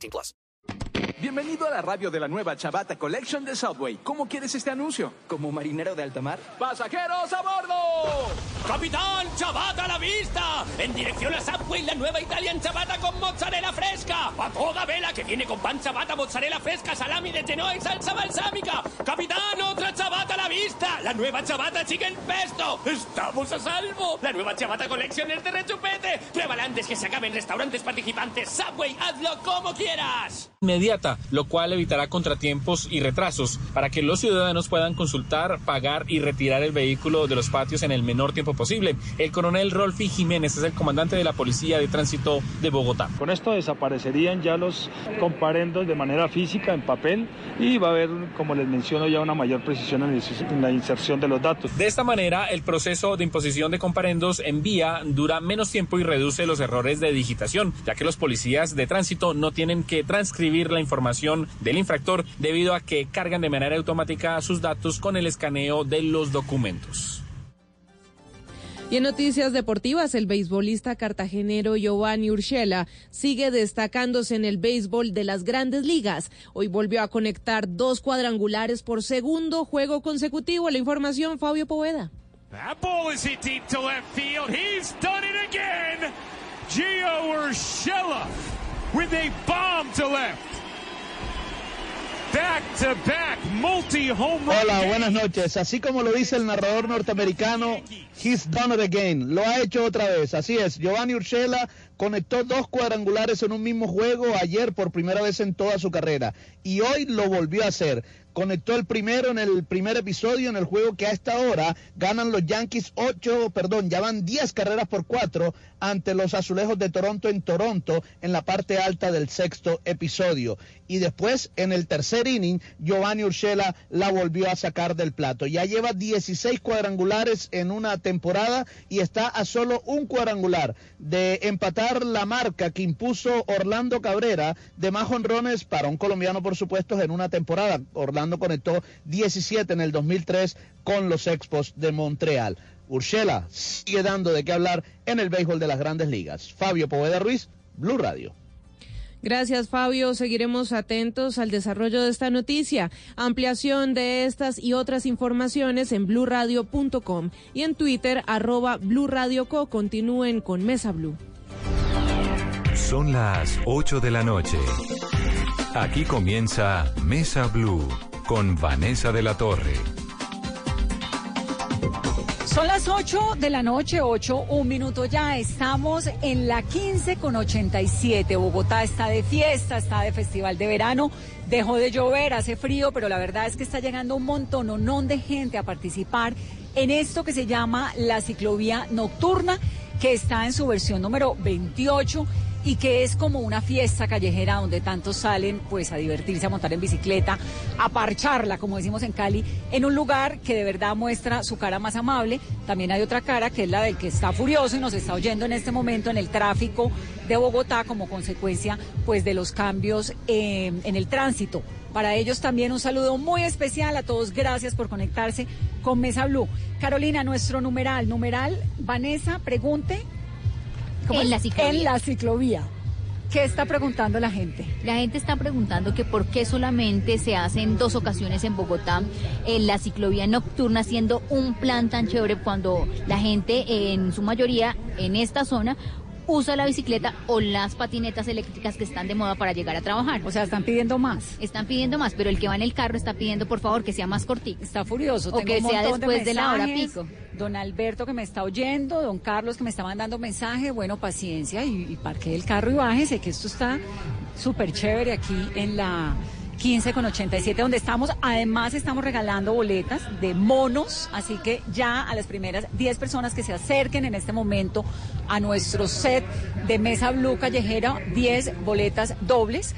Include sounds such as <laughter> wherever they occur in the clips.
18 plus. Bienvenido a la radio de la nueva Chabata Collection de Subway. ¿Cómo quieres este anuncio? ¿Como marinero de alta mar? ¡Pasajeros a bordo! ¡Capitán, Chabata a la vista! En dirección a Subway, la nueva Italian Chabata con mozzarella fresca. A toda vela que viene con pan Chabata, mozzarella fresca, salami de tenoa y salsa balsámica. ¡Capitán, otra Chabata a la vista! La nueva Chabata chicken pesto. ¡Estamos a salvo! La nueva Chabata Collection es de rechupete. Pruébala antes que se acaben restaurantes participantes. Subway, hazlo como quieras. Inmediata, lo cual evitará contratiempos y retrasos para que los ciudadanos puedan consultar, pagar y retirar el vehículo de los patios en el menor tiempo posible. El coronel Rolfi Jiménez es el comandante de la Policía de Tránsito de Bogotá. Con esto desaparecerían ya los comparendos de manera física en papel y va a haber, como les menciono, ya una mayor precisión en la inserción de los datos. De esta manera, el proceso de imposición de comparendos en vía dura menos tiempo y reduce los errores de digitación, ya que los policías de tránsito no tienen que transcribir la información del infractor debido a que cargan de manera automática sus datos con el escaneo de los documentos. Y en noticias deportivas, el beisbolista cartagenero Giovanni Urshela sigue destacándose en el béisbol de las grandes ligas. Hoy volvió a conectar dos cuadrangulares por segundo juego consecutivo. La información, Fabio Poveda. That ball is hit deep to left field. He's done it again. Gio Urshela with a bomb to left. Back to back, multi home run. Hola, buenas noches. Así como lo dice el narrador norteamericano, he's done it again. Lo ha hecho otra vez. Así es. Giovanni Urshela conectó dos cuadrangulares en un mismo juego ayer por primera vez en toda su carrera y hoy lo volvió a hacer conectó el primero en el primer episodio en el juego que a esta hora ganan los Yankees 8, perdón, ya van 10 carreras por 4 ante los Azulejos de Toronto en Toronto en la parte alta del sexto episodio. Y después en el tercer inning, Giovanni Urshela la volvió a sacar del plato. Ya lleva 16 cuadrangulares en una temporada y está a solo un cuadrangular de empatar la marca que impuso Orlando Cabrera de más honrones para un colombiano, por supuesto, en una temporada. Conectó 17 en el 2003 con los Expos de Montreal. Urshela sigue dando de qué hablar en el béisbol de las grandes ligas. Fabio Poveda Ruiz, Blue Radio. Gracias, Fabio. Seguiremos atentos al desarrollo de esta noticia. Ampliación de estas y otras informaciones en blurradio.com y en Twitter, arroba blurradioco. Continúen con Mesa Blue. Son las 8 de la noche. Aquí comienza Mesa Blue con Vanessa de la Torre. Son las 8 de la noche, 8, un minuto ya. Estamos en la 15 con 87. Bogotá está de fiesta, está de festival de verano. Dejó de llover, hace frío, pero la verdad es que está llegando un montón de gente a participar en esto que se llama la ciclovía nocturna, que está en su versión número 28 y que es como una fiesta callejera donde tantos salen pues a divertirse, a montar en bicicleta, a parcharla, como decimos en Cali, en un lugar que de verdad muestra su cara más amable. También hay otra cara que es la del que está furioso y nos está oyendo en este momento en el tráfico de Bogotá como consecuencia pues de los cambios eh, en el tránsito. Para ellos también un saludo muy especial a todos. Gracias por conectarse con Mesa Blue. Carolina, nuestro numeral, numeral, Vanessa, pregunte en la ciclovía. En la ciclovía. ¿Qué está preguntando la gente? La gente está preguntando que por qué solamente se hace en dos ocasiones en Bogotá en la ciclovía nocturna, siendo un plan tan chévere cuando la gente en su mayoría en esta zona usa la bicicleta o las patinetas eléctricas que están de moda para llegar a trabajar. O sea, están pidiendo más. Están pidiendo más, pero el que va en el carro está pidiendo por favor que sea más cortito. Está furioso. O que sea después de, la hora pico. Don Alberto que me está oyendo, don Carlos que me está mandando mensaje, bueno, paciencia y, y parque el carro y bájese, que esto está súper chévere aquí en la 15 con 87 donde estamos. Además estamos regalando boletas de monos, así que ya a las primeras 10 personas que se acerquen en este momento a nuestro set de Mesa Blue Callejera, 10 boletas dobles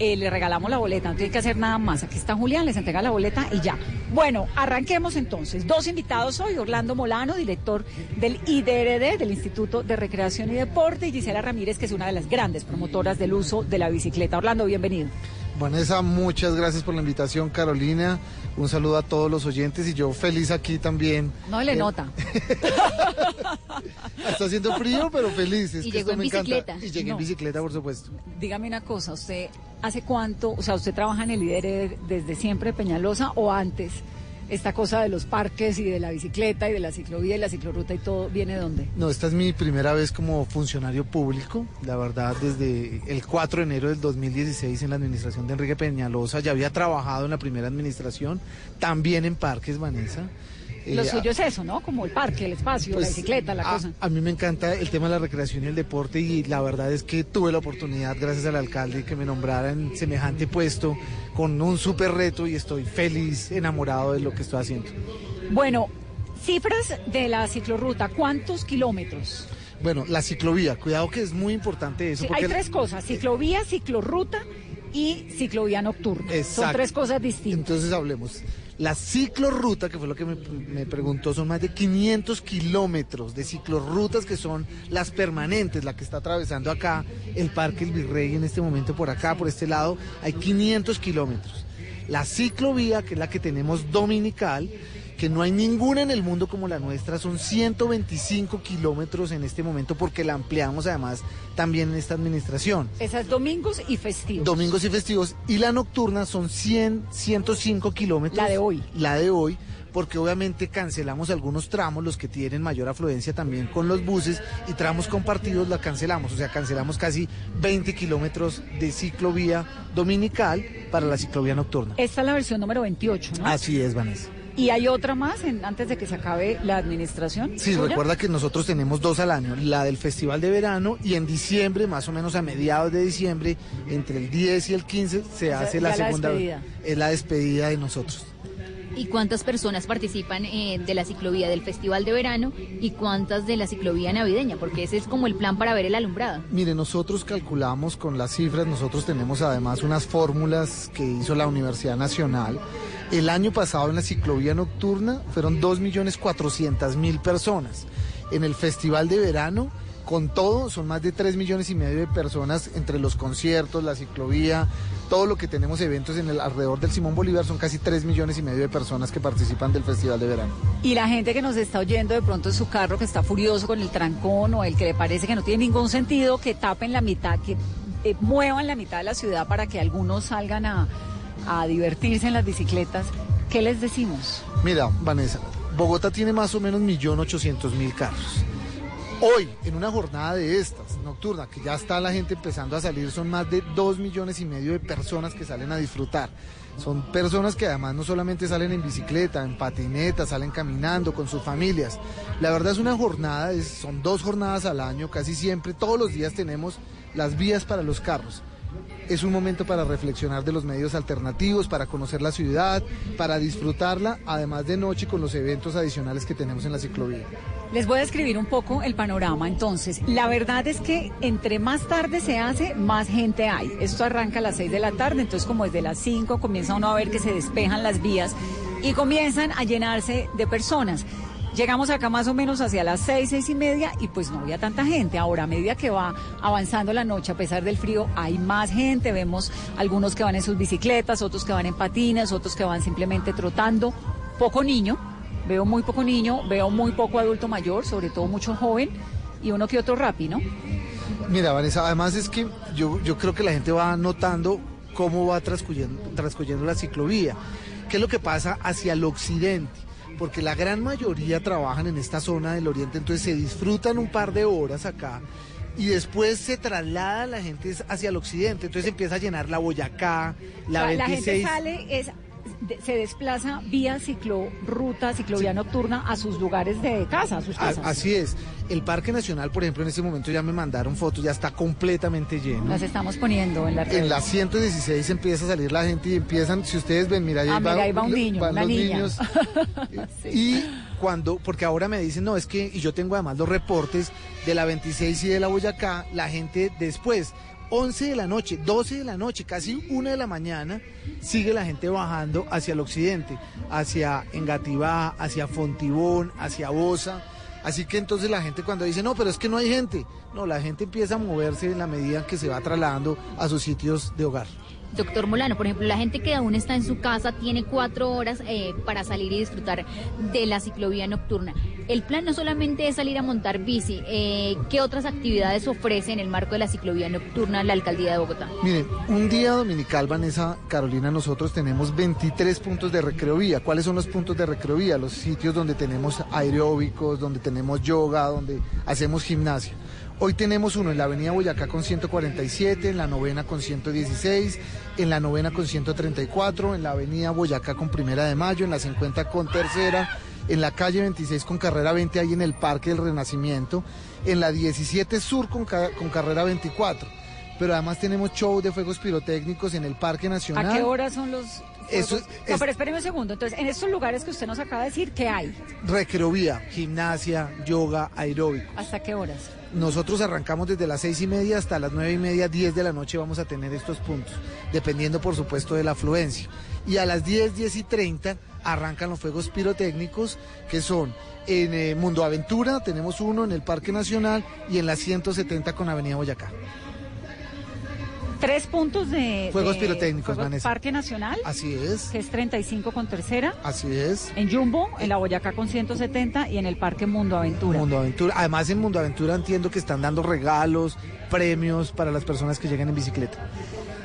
eh, le regalamos la boleta, no tiene que hacer nada más. Aquí está Julián, les entrega la boleta y ya. Bueno, arranquemos entonces. Dos invitados hoy, Orlando Molano, director del IDRD, del Instituto de Recreación y Deporte, y Gisela Ramírez, que es una de las grandes promotoras del uso de la bicicleta. Orlando, bienvenido. Vanessa, muchas gracias por la invitación, Carolina. Un saludo a todos los oyentes y yo feliz aquí también. No le Eh, nota. <laughs> Está haciendo frío, pero feliz. Es Y que llegó esto en me encanta. bicicleta. Y llegué No. en bicicleta, por supuesto. Dígame una cosa, ¿usted hace cuánto, o sea, usted trabaja en el IDRD desde siempre Peñalosa o antes? Esta cosa de los parques y de la bicicleta y de la ciclovía y la ciclorruta y todo, ¿viene de dónde? No, esta es mi primera vez como funcionario público. La verdad, desde el 4 de enero del 2016 en la administración de Enrique Peñalosa ya había trabajado en la primera administración, también en parques, Vanessa. Eh, suyo es eso, ¿no? Como el parque, el espacio, Pues, la bicicleta, la a, cosa. a mí me encanta el tema de la recreación y el deporte y la verdad es que tuve la oportunidad, gracias al alcalde, que me nombrara en semejante puesto con un súper reto y estoy feliz, enamorado de lo que estoy haciendo. Bueno, cifras de la ciclorruta, ¿cuántos kilómetros? Bueno, la ciclovía, cuidado que es muy importante eso. Sí, porque hay tres cosas, ciclovía, ciclorruta y ciclovía nocturna. Son Exacto. tres cosas distintas. Entonces hablemos. La ciclorruta, que fue lo que me, me preguntó, son más de 500 kilómetros de ciclorrutas que son las permanentes, la que está atravesando acá el Parque El Virrey en este momento por acá, por este lado, hay 500 kilómetros. La ciclovía, que es la que tenemos dominical, que no hay ninguna en el mundo como la nuestra, son 125 kilómetros en este momento porque la ampliamos además también en esta administración. Esas domingos y festivos. Domingos y festivos. Y la nocturna son 100, 105 kilómetros. La de hoy. La de hoy, porque obviamente cancelamos algunos tramos, los que tienen mayor afluencia también con los buses, y tramos compartidos la cancelamos. O sea, cancelamos casi 20 kilómetros de ciclovía dominical para la ciclovía nocturna. Esta es la versión número 28, ¿no? Así es, Vanessa. ¿Y hay otra más en- antes de que se acabe la administración? Sí, suya? recuerda que nosotros tenemos dos al año, la del Festival de Verano y en diciembre, más o menos a mediados de diciembre, entre el 10 y el 15, se hace la la segunda, despedida. es la despedida de nosotros. ¿Y cuántas personas participan eh, de la ciclovía del Festival de Verano y cuántas de la ciclovía navideña? Porque ese es como el plan para ver el alumbrado. Mire, nosotros calculamos con las cifras, nosotros tenemos además unas fórmulas que hizo la Universidad Nacional. El año pasado en la ciclovía nocturna fueron 2.400.000 personas. En el Festival de Verano, con todo, son más de 3 millones y medio de personas entre los conciertos, la ciclovía, todo lo que tenemos eventos en el alrededor del Simón Bolívar, son casi 3 millones y medio de personas que participan del Festival de Verano. Y la gente que nos está oyendo de pronto en su carro, que está furioso con el trancón o el que le parece que no tiene ningún sentido, que tapen la mitad, que eh, muevan la mitad de la ciudad para que algunos salgan a, a divertirse en las bicicletas, ¿qué les decimos? Mira, Vanessa, Bogotá tiene más o menos 1.800.000 carros. Hoy, en una jornada de estas, nocturna, que ya está la gente empezando a salir, son más de 2 millones y medio de personas que salen a disfrutar. Son personas que además no solamente salen en bicicleta, en patineta, salen caminando con sus familias. La verdad es una jornada, son dos jornadas al año, casi siempre, todos los días tenemos las vías para los carros. Es un momento para reflexionar de los medios alternativos, para conocer la ciudad, para disfrutarla, además de noche con los eventos adicionales que tenemos en la ciclovía. Les voy a describir un poco el panorama. Entonces, la verdad es que entre más tarde se hace, más gente hay. Esto arranca a las 6 de la tarde, entonces como desde las 5 comienza uno a ver que se despejan las vías y comienzan a llenarse de personas. Llegamos acá más o menos hacia las 6, 6 y media y pues no había tanta gente. Ahora, a medida que va avanzando la noche, a pesar del frío, hay más gente. Vemos algunos que van en sus bicicletas, otros que van en patinas, otros que van simplemente trotando. Poco niño, Veo muy poco niño, veo muy poco adulto mayor, sobre todo mucho joven y uno que otro rapi, ¿no? Mira, Vanessa, además es que yo, yo creo que la gente va notando cómo va transcurriendo, transcurriendo la ciclovía. ¿Qué es lo que pasa hacia el occidente? Porque la gran mayoría trabajan en esta zona del oriente, entonces se disfrutan un par de horas acá y después se traslada la gente hacia el occidente, entonces empieza a llenar la Boyacá, la O sea, 26. gente sale, es, se desplaza vía ciclorruta, ciclovía nocturna a sus lugares de casa, a sus casas. Así es. El Parque Nacional, por ejemplo, en este momento ya me mandaron fotos, ya está completamente lleno. Las estamos poniendo en la red. En la 116 empieza a salir la gente y empiezan, si ustedes ven, mira, ahí Ah, mira, ahí va un niño, van una los niña. niños. <laughs> Y cuando, porque ahora me dicen, no, es que, y yo tengo además los reportes de la 26 y de la Boyacá, la gente después, 11 de la noche, 12 de la noche, casi 1 de la mañana, sigue la gente bajando hacia el occidente, hacia Engativá, hacia Fontibón, hacia Bosa. Así que entonces la gente cuando dice, no, pero es que no hay gente, no, la gente empieza a moverse en la medida que se va trasladando a sus sitios de hogar. Doctor Molano, por ejemplo, la gente que aún está en su casa tiene cuatro horas eh, para salir y disfrutar de la ciclovía nocturna. El plan no solamente es salir a montar bici, eh, ¿qué otras actividades ofrece en el marco de la ciclovía nocturna la alcaldía de Bogotá? Miren, un día dominical, Vanessa, Carolina, nosotros tenemos 23 puntos de recreovía. ¿Cuáles son los puntos de recreovía? Los sitios donde tenemos aeróbicos, donde tenemos yoga, donde hacemos gimnasia. Hoy tenemos uno en la avenida Boyacá con 147, en la novena con 116, en la novena con 134, en la avenida Boyacá con primera de mayo, en la 50 con tercera, en la calle 26 con carrera 20 ahí en el Parque del Renacimiento, en la 17 Sur con, con carrera 24. Pero además tenemos show de fuegos pirotécnicos en el Parque Nacional. ¿A qué hora son los Eso fuegos? es- No, pero espéreme un segundo. Entonces, en estos lugares que usted nos acaba de decir, ¿qué hay? Recreovía, gimnasia, yoga, aeróbico. ¿Hasta qué horas? Nosotros arrancamos desde las seis y media hasta las nueve y media, 10 de la noche vamos a tener estos puntos, dependiendo por supuesto de la afluencia. Y a las 10, 10 y 30 arrancan los fuegos pirotécnicos, que son en eh, Mundo Aventura, tenemos uno en el Parque Nacional y en la 170 con Avenida Boyacá. Tres puntos de... Fuegos de pirotécnicos, fuegos. Parque Nacional, Así es, que es 35 con tercera. así es. En Jumbo, en la Boyacá con 170 y en el Parque Mundo Aventura. Mundo Aventura. Además en Mundo Aventura entiendo que están dando regalos, premios para las personas que llegan en bicicleta.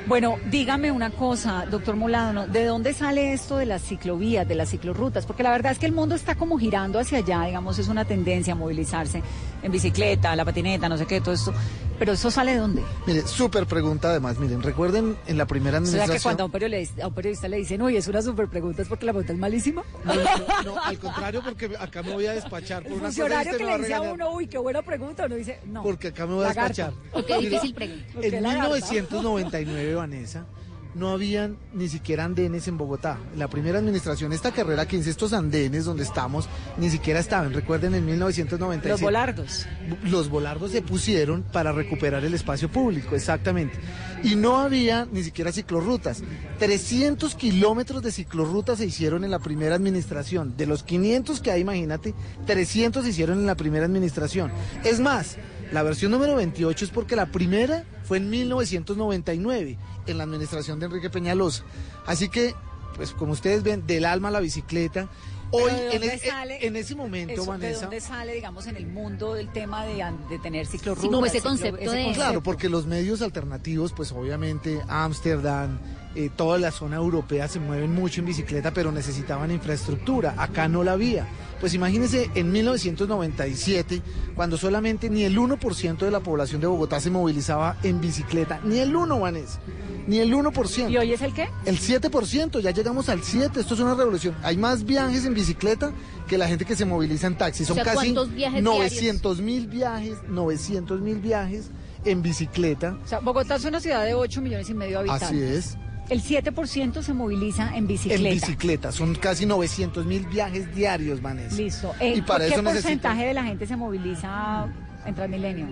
Bueno, dígame una cosa, doctor Molano, ¿de dónde sale esto de las ciclovías, de las ciclorrutas? Porque la verdad es que el mundo está como girando hacia allá, digamos, es una tendencia a movilizarse en bicicleta, la patineta, no sé qué, todo esto. Pero ¿eso sale de dónde? Mire, súper pregunta además. Miren, recuerden en la primera O sea administración... que cuando a un periodista, a un periodista le dicen, uy, es una súper pregunta, es porque la pregunta es malísima. No, no, no, al contrario, porque acá me voy a despachar por El una cosa y funcionario usted que le dice a uno, uy, qué buena pregunta, uno dice, no. Porque acá me voy a despachar. Mire, difícil pregunta. ¿Por qué En lagarta? 1999, Vanessa, no habían ni siquiera andenes en Bogotá. La primera administración, esta carrera 15, estos andenes donde estamos, ni siquiera estaban. Recuerden, en 1997. Los volardos. Los volardos se pusieron para recuperar el espacio público, exactamente. Y no había ni siquiera ciclorrutas. 300 kilómetros de ciclorrutas se hicieron en la primera administración. De los 500 que hay, imagínate, 300 se hicieron en la primera administración. Es más, la versión número 28 es porque la primera fue en 1999, en la administración de Enrique Peñalosa. Así que, pues como ustedes ven, del alma a la bicicleta. Hoy, Pero ¿de en, es- sale en ese momento, eso, ¿De Vanessa... dónde sale, digamos, en el mundo del tema de, de tener ciclorrutas? Sí, como ese ciclo- concepto de- Claro, porque los medios alternativos, pues obviamente Ámsterdam, eh, toda la zona europea se mueven mucho en bicicleta, pero necesitaban infraestructura. Acá no la había. Pues imagínense en 1997, cuando solamente ni el 1% de la población de Bogotá se movilizaba en bicicleta. Ni el 1, Vanessa. Ni el 1%. ¿Y hoy es el qué? El 7%, ya llegamos al 7%, esto es una revolución. Hay más viajes en bicicleta que la gente que se moviliza en taxi. Son O sea, casi ¿cuántos viajes 900 mil viajes, 900 mil viajes en bicicleta. O sea, Bogotá es una ciudad de 8 millones y medio de habitantes. Así es. El 7% se moviliza en bicicleta. En bicicleta, son casi 900 mil viajes diarios, Vanessa. Listo. Eh, y para ¿Qué eso porcentaje de la gente se moviliza en Transmilenio?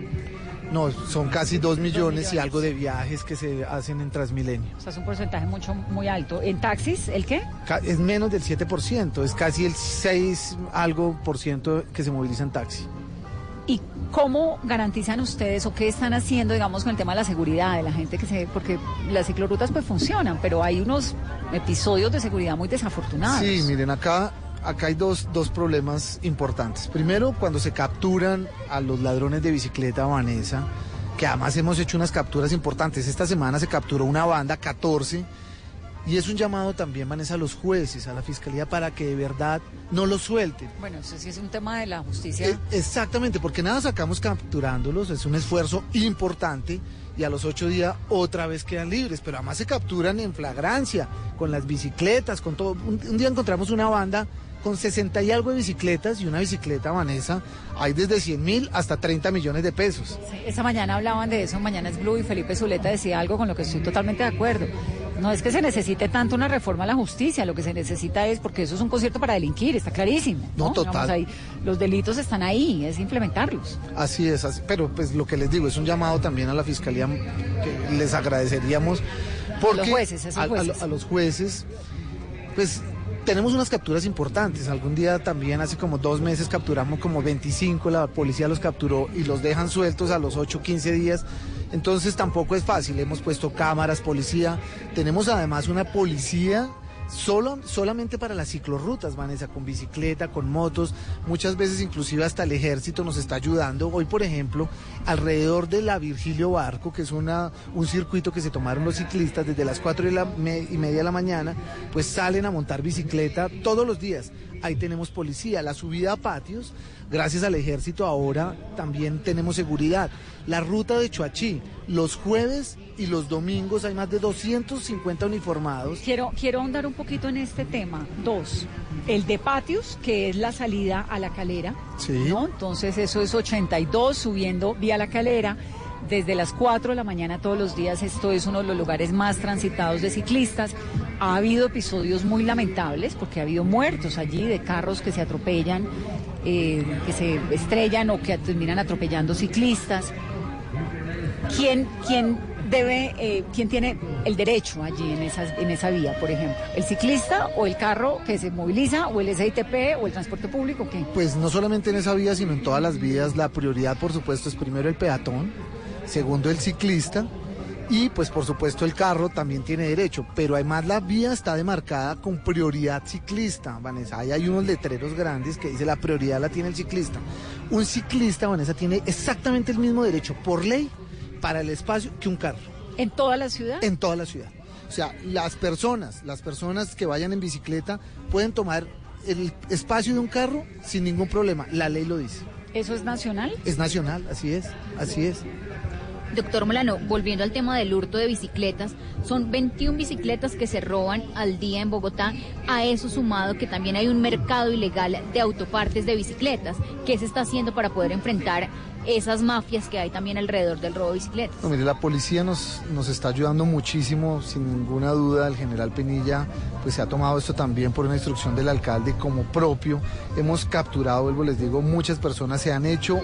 No, son casi 2 millones, y algo de viajes que se hacen en Transmilenio. O sea, es un porcentaje mucho muy alto. ¿En taxis, el qué? Es menos del 7%, es casi el 6 algo por ciento que se moviliza en taxi. ¿Y cómo garantizan ustedes o qué están haciendo, digamos, con el tema de la seguridad de la gente que se... Porque las ciclorrutas pues funcionan, pero hay unos episodios de seguridad muy desafortunados. Sí, miren, acá, acá hay dos, dos problemas importantes. Primero, cuando se capturan a los ladrones de bicicleta, Vanessa, que además hemos hecho unas capturas importantes. Esta semana se capturó una banda, 14, y es un llamado también, Vanessa, a los jueces, a la fiscalía, para que de verdad no los suelten. Bueno, eso sí es un tema de la justicia. Eh, exactamente, porque nada sacamos capturándolos, es un esfuerzo importante y a los ocho días otra vez quedan libres, pero además se capturan en flagrancia, con las bicicletas, con todo. Un, un día encontramos una banda con 60 y algo de bicicletas y una bicicleta, Vanessa, hay desde 100 mil hasta 30 millones de pesos. Sí, Esta mañana hablaban de eso, mañana es Blue y Felipe Zuleta decía algo con lo que estoy totalmente de acuerdo. No es que se necesite tanto una reforma a la justicia, lo que se necesita es, porque eso es un concierto para delinquir, está clarísimo. No, total. Digamos, ahí, los delitos están ahí, es implementarlos. Así es, así- pero pues lo que les digo es un llamado también a la fiscalía que les agradeceríamos porque los jueces, a- a lo- jueces. a los jueces, pues tenemos unas capturas importantes. Algún día también, hace como dos meses, capturamos como 25, la policía los capturó y los dejan sueltos a los 8, 15 días. Entonces tampoco es fácil. Hemos puesto cámaras, policía. Tenemos además una policía solo, solamente para las ciclorrutas, Vanessa, con bicicleta, con motos. Muchas veces inclusive hasta el ejército nos está ayudando. Hoy, por ejemplo, alrededor de la Virgilio Barco, que es una, un circuito que se tomaron los ciclistas desde las 4 y, media de la mañana, pues salen a montar bicicleta todos los días. Ahí tenemos policía, la subida a patios, gracias al ejército ahora también tenemos seguridad. La ruta de Chuachí, los jueves y los domingos hay más de 250 uniformados. Quiero, quiero ahondar un poquito en este tema. Dos, el de patios, que es la salida a la calera. Sí. ¿no? Entonces eso es 82 subiendo vía la calera. Desde las 4 de la mañana todos los días esto es uno de los lugares más transitados de ciclistas. Ha habido episodios muy lamentables porque ha habido muertos allí de carros que se atropellan, eh, que se estrellan o que terminan atropellando ciclistas. ¿Quién, quién debe, eh, quién tiene el derecho allí en, esas, en esa vía, por ejemplo? ¿El ciclista o el carro que se moviliza o el SITP o el transporte público? ¿Qué? Pues no solamente en esa vía, sino en todas las vías, la prioridad por supuesto es primero el peatón, segundo el ciclista y pues por supuesto el carro también tiene derecho, pero además la vía está demarcada con prioridad ciclista, Vanessa. Ahí hay unos letreros grandes que dice la prioridad la tiene el ciclista. Un ciclista, Vanessa, tiene exactamente el mismo derecho por ley para el espacio que un carro. ¿En toda la ciudad? En toda la ciudad. O sea, las personas, las personas que vayan en bicicleta pueden tomar el espacio de un carro sin ningún problema. La ley lo dice. ¿Eso es nacional? Es nacional, así es, así es. Doctor Molano, volviendo al tema del hurto de bicicletas, son 21 bicicletas que se roban al día en Bogotá. A eso sumado que también hay un mercado ilegal de autopartes de bicicletas. ¿Qué se está haciendo para poder enfrentar esas mafias que hay también alrededor del robo de bicicletas? No, mire, la policía nos, nos está ayudando muchísimo, sin ninguna duda. El general Penilla pues se ha tomado esto también por una instrucción del alcalde como propio. Hemos capturado, vuelvo, les digo, muchas personas. Se han hecho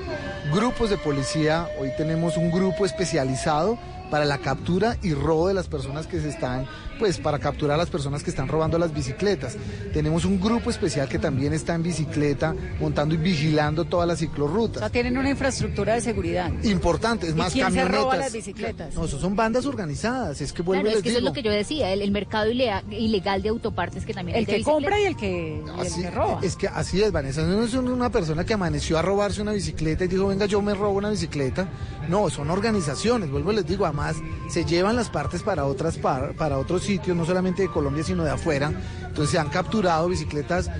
grupos de policía. Hoy tenemos un grupo especializado para la captura y robo de las personas que se están, pues para capturar a las personas que están robando las bicicletas. Tenemos un grupo especial que también está en bicicleta, montando y vigilando todas las O ciclorrutas. sea, tienen una infraestructura de seguridad. Importante, es ¿Y más se camionetas. roba las bicicletas? No, eso son bandas organizadas, es que vuelvo Claro, y es que eso es lo que yo decía, el, el mercado ilegal de autopartes que también El es que compra y el que, y el Así- que roba. Es que así es, Vanessa. No es una persona que amaneció a robarse una bicicleta y dijo, venga, yo me robo una bicicleta. No, son organizaciones, vuelvo y les digo, además se llevan las partes para otras par- para otros sitios, no solamente de Colombia, sino de afuera. Entonces se han capturado bicicletas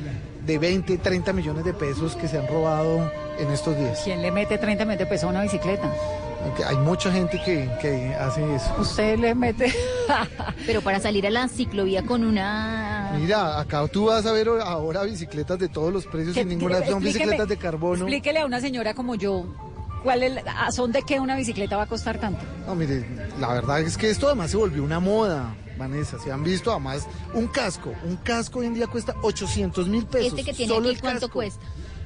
de 20, 30 millones de pesos que se han robado en estos días. ¿Quién le mete 30 millones de pesos a una bicicleta? Aunque Hay mucha gente que, que hace eso. Usted le mete... <laughs> Pero para salir a la ciclovía con una... Mira, acá tú vas a ver ahora bicicletas de todos los precios sin ninguna, son bicicletas de carbono. Explíquele a una señora como yo, ¿cuál es, la- ¿a son de qué una bicicleta va a costar tanto? No, mire, la verdad es que esto además se volvió una moda, Vanessa. Se han visto además un casco. Un casco hoy en día cuesta 800 mil pesos. Este que tiene solo aquí, el ¿cuánto casco. cuesta?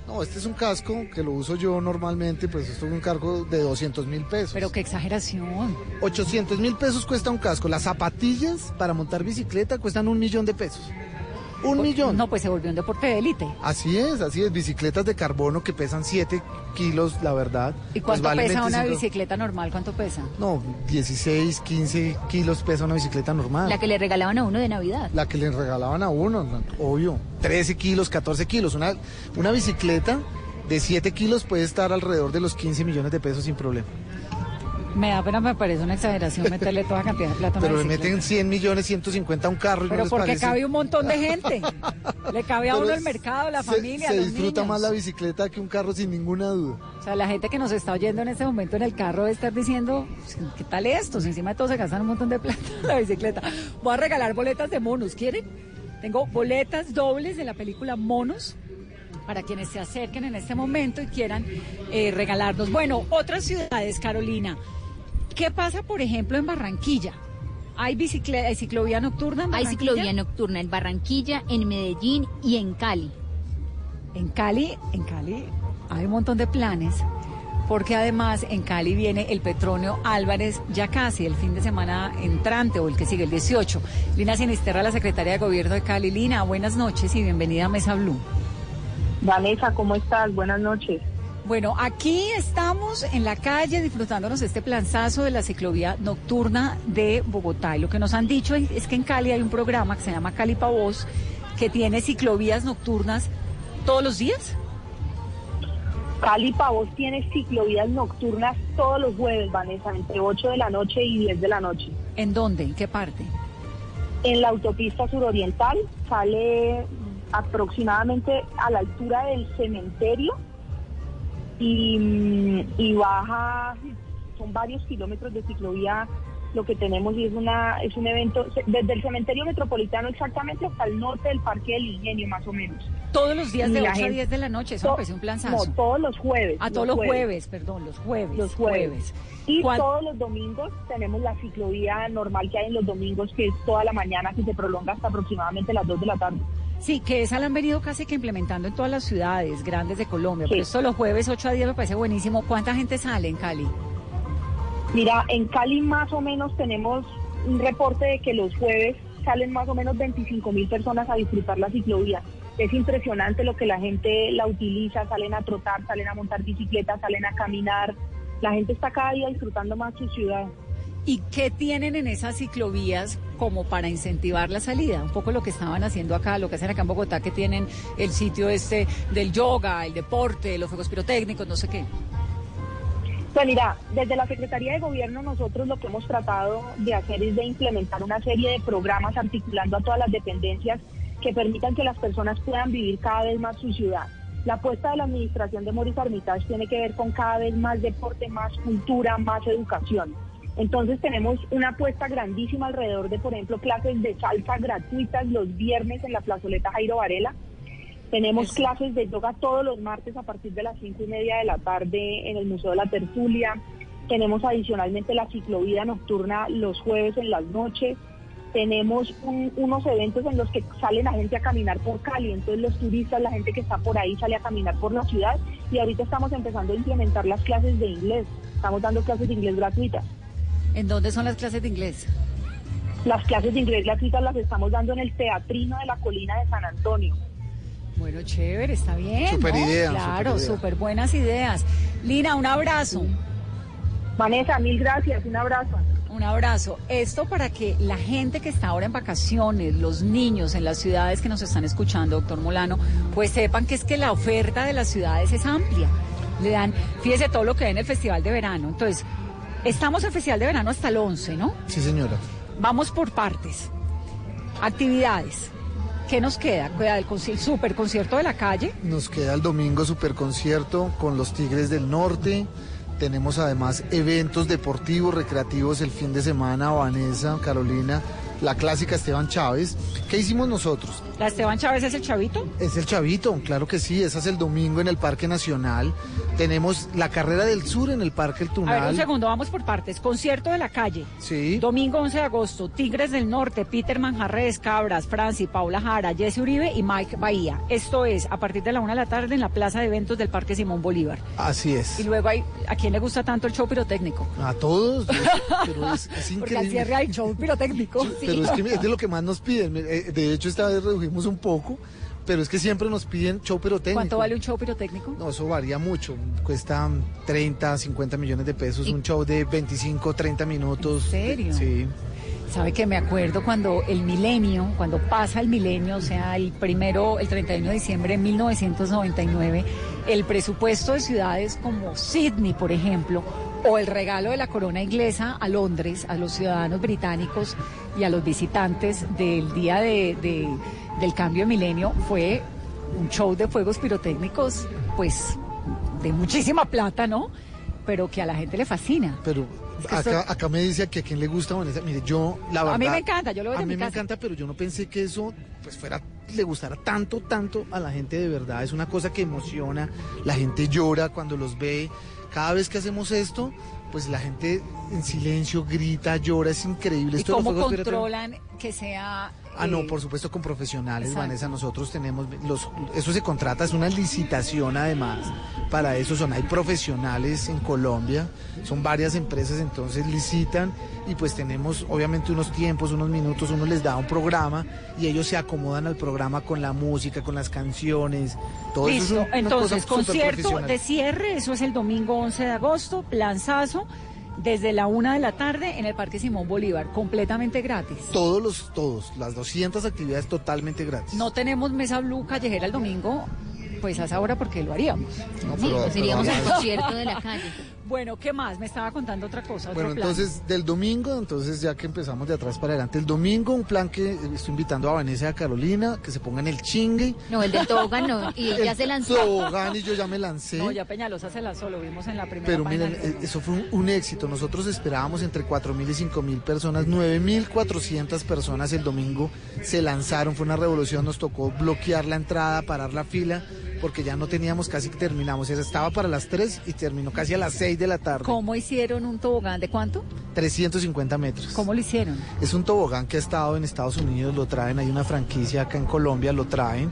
No, este es un casco que lo uso yo normalmente, pues esto es un cargo de 200 mil pesos. Pero qué exageración. 800 mil pesos cuesta un casco. Las zapatillas para montar bicicleta cuestan un millón de pesos. Un millón. No, pues se volvió un deporte de élite. Así es, así es. Bicicletas de carbono que pesan 7 kilos, la verdad. ¿Y Pues cuánto pesa una 25. bicicleta normal? ¿Cuánto pesa? No, 16, 15 kilos pesa una bicicleta normal. La que le regalaban a uno de Navidad. La que le regalaban a uno, no, obvio. 13 kilos, 14 kilos. Una, una bicicleta de 7 kilos puede estar alrededor de los 15 millones de pesos sin problema. Me da pena, me parece una exageración meterle toda cantidad de plata Pero le meten 100 millones, 150 a un carro y Pero porque parece. cabe un montón de gente. Le cabe a Pero uno el mercado, la se- familia, Se, los disfruta niños. más la bicicleta que un carro sin ninguna duda. O sea, la gente que nos está oyendo en este momento en el carro debe estar diciendo, ¿qué tal esto? Si encima de todo se gastan un montón de plata en la bicicleta. Voy a regalar boletas de monos, ¿quieren? Tengo boletas dobles de la película Monos para quienes se acerquen en este momento y quieran eh, regalarnos. Bueno, otras ciudades, Carolina. ¿Qué pasa, por ejemplo, en Barranquilla? ¿Hay, bicicle- hay ciclovía nocturna en Hay Barranquilla? ciclovía nocturna en Barranquilla, en Medellín y en Cali. En Cali, en Cali hay un montón de planes, porque además en Cali viene el Petronio Álvarez ya casi el fin de semana entrante o el que sigue, el 18. Lina Sinisterra, la secretaria de Gobierno de Cali. Lina, buenas noches y bienvenida a Mesa Blue. Vanessa, ¿cómo estás? Buenas noches. Bueno, aquí estamos en la calle disfrutándonos este planzazo de la ciclovía nocturna de Bogotá. Y lo que nos han dicho es que en Cali hay un programa que se llama Cali Pa' Voz, que tiene ciclovías nocturnas todos los días. Cali Pavos tiene ciclovías nocturnas todos los jueves, Vanessa, entre 8 de la noche y 10 de la noche. ¿En dónde? ¿En qué parte? En la autopista suroriental sale aproximadamente a la altura del cementerio y, mm, y baja, son varios kilómetros de ciclovía lo que tenemos y es una es un evento desde el cementerio metropolitano exactamente hasta el norte del Parque del Ingenio más o menos. Todos los días Y de la 8 a gente- 10 de la noche, eso to- un planzazo. No, todos los jueves. A todos los jueves, perdón, los jueves. Los jueves. Y todos los domingos tenemos la ciclovía normal que hay en los domingos, que es toda la mañana, que se prolonga hasta aproximadamente las 2 de la tarde. Sí, que esa la han venido casi que implementando en todas las ciudades grandes de Colombia. Sí. Pero esto los jueves 8 a 10 me parece buenísimo. ¿Cuánta gente sale en Cali? Mira, en Cali más o menos tenemos un reporte de que los jueves salen más o menos 25 mil personas a disfrutar la ciclovía. Es impresionante lo que la gente la utiliza, salen a trotar, salen a montar bicicleta, salen a caminar. La gente está cada día disfrutando más su ciudad. ¿Y qué tienen en esas ciclovías como para incentivar la salida? Un poco lo que estaban haciendo acá, lo que hacen acá en Bogotá, que tienen el sitio este del yoga, el deporte, los fuegos pirotécnicos, no sé qué. Pues mira, desde la Secretaría de Gobierno nosotros lo que hemos tratado de hacer es de implementar una serie de programas articulando a todas las dependencias que permitan que las personas puedan vivir cada vez más su ciudad. La apuesta de la administración de Morris Armitage tiene que ver con cada vez más deporte, más cultura, más educación. Entonces tenemos una apuesta grandísima alrededor de, por ejemplo, clases de salsa gratuitas los viernes en la plazoleta Jairo Varela. Tenemos clases de yoga todos los martes a partir de las cinco y media de la tarde en el Museo de la Tertulia. Tenemos adicionalmente la ciclovía nocturna los jueves en las noches. Tenemos un- unos eventos en los que sale la gente a caminar por Cali. Entonces los turistas, la gente que está por ahí sale a caminar por la ciudad. Y ahorita estamos empezando a implementar las clases de inglés. Estamos dando clases de inglés gratuitas. ¿En dónde son las clases de inglés? Las clases de inglés gratuitas las estamos dando en el Teatrino de la Colina de San Antonio. Bueno, chévere, está bien. Súper ¿no? idea, Claro, súper idea. súper buenas ideas. Lina, un abrazo. Vanessa, mil gracias, un abrazo. Un abrazo. Esto para que la gente que está ahora en vacaciones, los niños en las ciudades que nos están escuchando, doctor Molano, pues sepan que es que la oferta de las ciudades es amplia. Le dan, fíjese todo lo que hay en el Festival de Verano. Entonces, estamos en Festival de Verano hasta el 11, ¿no? Sí, señora. Vamos por partes. Actividades. ¿Qué nos queda? Queda el, conci- el super concierto de la calle. Nos queda el domingo super concierto con los Tigres del Norte. Tenemos además eventos deportivos, recreativos el fin de semana, Vanessa, Carolina, la clásica Esteban Chávez. ¿Qué hicimos nosotros? ¿La Esteban Chávez es el chavito? Es el Chavito, claro que sí, esa es el domingo en el Parque Nacional. Tenemos la carrera del sur en el Parque El A ver, un Tunal. segundo, vamos por partes. Concierto de la calle. Sí. Domingo 11 de agosto, Tigres del Norte, Peter Manjarres, Cabras, Franci, Paula Jara, Jesse Uribe y Mike Bahía. Esto es a partir de la una de la tarde en la Plaza de Eventos del Parque Simón Bolívar. Así es. Y luego hay, ¿a quién le gusta tanto el show pirotécnico? A todos, <laughs> pero es, es Porque al increíble. cierre hay show pirotécnico. sí. Pero es que es de lo <laughs> que más nos piden. Eh, De hecho, esta vez redujimos un poco, pero es que siempre nos piden show pirotécnico. ¿Cuánto vale un show pirotécnico? No, eso varía mucho. Cuesta 30, 50 millones de pesos. Un show de 25, 30 minutos. ¿En serio? Sí. Sabe que me acuerdo cuando el milenio, cuando pasa el milenio, o sea, el primero, el 31 de diciembre de 1999, el presupuesto de ciudades como Sydney, por ejemplo, o el regalo de la corona inglesa a Londres, a los ciudadanos británicos y a los visitantes del día de, de- del cambio de milenio, fue un show de fuegos pirotécnicos, pues, de muchísima plata, ¿no? Pero que a la gente le fascina. Pero Es que acá, esto- acá me dice que a quién le gusta Vanessa. Mire, yo, la A verdad. mí me encanta, yo lo veo A mí mi me encanta, pero yo no pensé que eso pues fuera le gustara tanto, tanto a la gente de verdad. Es una cosa que emociona. La gente llora cuando los ve. Cada vez que hacemos esto, pues la gente en silencio grita, llora, es increíble. ¿Y Esto de los cómo controlan que sea... Ah, no, por supuesto con profesionales, exacto. Vanessa. Nosotros tenemos los, eso se contrata, es una licitación además. Para eso son, hay profesionales en Colombia, son varias empresas, entonces licitan y pues tenemos obviamente unos tiempos, unos minutos, uno les da un programa y ellos se acomodan al programa con la música, con las canciones, todo eso es un- entonces concierto de cierre, eso es el domingo 11 de agosto, lanzazo desde la una de la tarde en el Parque Simón Bolívar, completamente gratis. Todos los, todos, las 200 actividades totalmente gratis. No tenemos mesa blue callejera el domingo, pues a esa hora porque lo haríamos. No, pero- pues iríamos pero al concierto de la calle. <laughs> Bueno, ¿qué más? Me estaba contando otra cosa. otro Bueno, plan. entonces del domingo, entonces ya que empezamos de atrás para adelante, el domingo un plan que estoy invitando a Vanessa y a Carolina, que se pongan el chingue. No, el del tobogán no, y <laughs> ya El se lanzó. Tobogán y yo ya me lancé. No, ya Peñalosa se lanzó, lo vimos en la primera Pero miren, eso fue un, un éxito. Nosotros esperábamos entre 4.000 y 5.000 personas. 9.400 personas el domingo se lanzaron. Fue una revolución. Nos tocó bloquear la entrada, parar la fila, porque ya no teníamos casi que terminamos. Estaba para las 3 y terminó casi a las 6 de la tarde. ¿Cómo hicieron un tobogán de cuánto? 350 metros. ¿Cómo lo hicieron? Es un tobogán que ha estado en Estados Unidos, lo traen, hay una franquicia acá en Colombia, lo traen.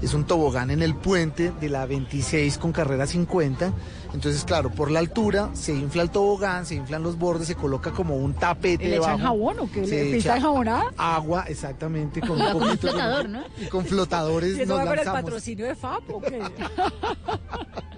Es un tobogán en el puente de la 26 con carrera 50. Entonces, claro, por la altura se infla el tobogán, se inflan los bordes, se coloca como un tapete ¿Le echan debajo. jabón o qué? Se ¿Le echa pintan jabonada? Agua, exactamente, con <laughs> un poquito. flotador, ¿no? Y con flotadores ¿Y eso nos va con el patrocinio de FAP o qué? <laughs>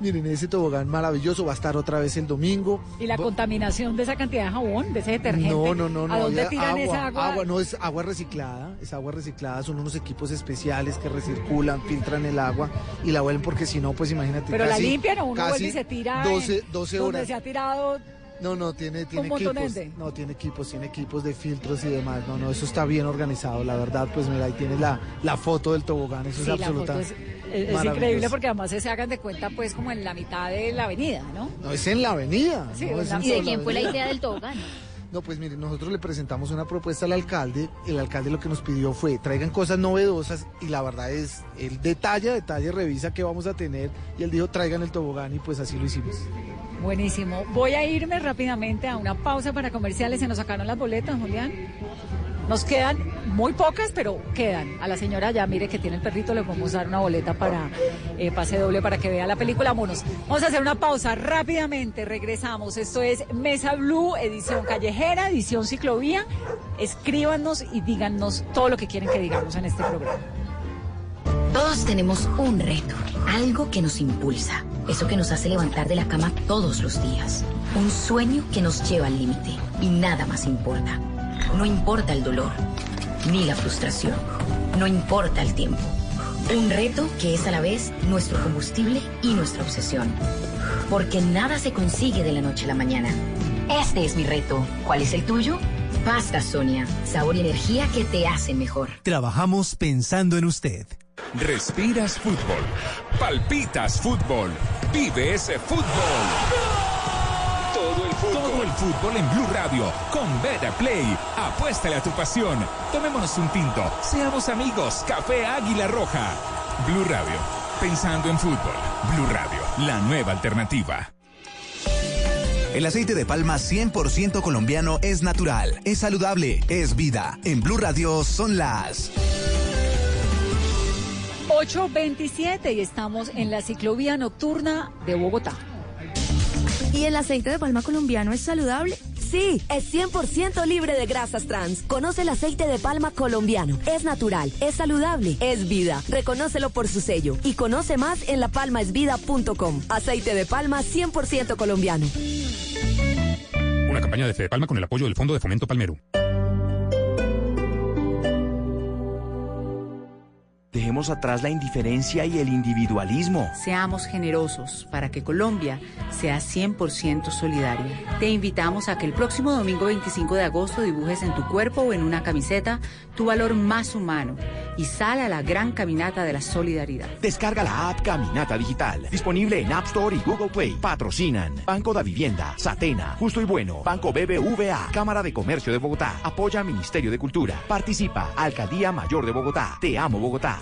Miren, ese tobogán maravilloso va a estar otra vez el domingo. ¿Y la Va- contaminación de esa cantidad de jabón, de ese detergente? No, no, no, no. ¿A dónde tiran esa agua? No, es agua reciclada. Es agua reciclada. Son unos equipos especiales que recirculan, filtran el agua y la vuelven porque si no, pues imagínate. Pero la limpian o uno casi vuelve y se tira 12, en 12 donde horas. se ha tirado No, no, tiene, tiene equipos. No, tiene equipos, tiene equipos de filtros y demás. No, no, eso está bien organizado. La verdad, pues mira, ahí tienes la, la foto del tobogán. Eso Sí, es la absoluta. foto es, increíble porque además se hagan de cuenta pues como en la mitad de la avenida, ¿no? No, es en la avenida. Sí, no, en es la- ¿Y de quién fue la idea del tobogán? <laughs> No, pues mire, nosotros le presentamos una propuesta al alcalde. El alcalde lo que nos pidió fue traigan cosas novedosas y la verdad es, él detalla, detalla, revisa qué vamos a tener y él dijo traigan el tobogán y pues así lo hicimos. Buenísimo. Voy a irme rápidamente a una pausa para comerciales. Se nos sacaron las boletas, Julián. Nos quedan muy pocas, pero quedan. A la señora ya, mire que tiene el perrito, le podemos dar una boleta para eh, pase doble para que vea la película. Monos. Vamos a hacer una pausa rápidamente. Regresamos. Esto es Mesa Blue, edición callejera, edición ciclovía. Escríbanos y díganos todo lo que quieren que digamos en este programa. Todos tenemos un reto, algo que nos impulsa, eso que nos hace levantar de la cama todos los días, un sueño que nos lleva al límite y nada más importa. No importa el dolor, ni la frustración, no importa el tiempo. Un reto que es a la vez nuestro combustible y nuestra obsesión. Porque nada se consigue de la noche a la mañana. Este es mi reto. ¿Cuál es el tuyo? Pasta Sonia, sabor y energía que te hacen mejor. Trabajamos pensando en usted. Respiras fútbol. Palpitas fútbol. Vive ese fútbol. Todo el fútbol. Todo el fútbol en Blue Radio. Con Beta Play. Apuéstale a tu pasión. Tomémonos un tinto. Seamos amigos. Café Águila Roja. Blue Radio. Pensando en fútbol. Blue Radio. La nueva alternativa. El aceite de palma 100% colombiano es natural, es saludable, es vida. En Blue Radio son las 8.27 y estamos en la ciclovía nocturna de Bogotá. ¿Y el aceite de palma colombiano es saludable? Sí, es 100% libre de grasas trans. Conoce el aceite de palma colombiano. Es natural, es saludable, es vida. Reconócelo por su sello y conoce más en lapalmaesvida.com. Aceite de palma 100% colombiano. Una campaña de Fede Palma con el apoyo del Fondo de Fomento Palmero. Dejemos atrás la indiferencia y el individualismo. Seamos generosos para que Colombia sea 100% solidaria. Te invitamos a que el próximo domingo 25 de agosto dibujes en tu cuerpo o en una camiseta tu valor más humano y sal a la gran caminata de la solidaridad. Descarga la app Caminata Digital, disponible en App Store y Google Play. Patrocinan Banco da Vivienda, Satena, Justo y Bueno, Banco BBVA, Cámara de Comercio de Bogotá, apoya Ministerio de Cultura, participa Alcaldía Mayor de Bogotá, Te Amo Bogotá.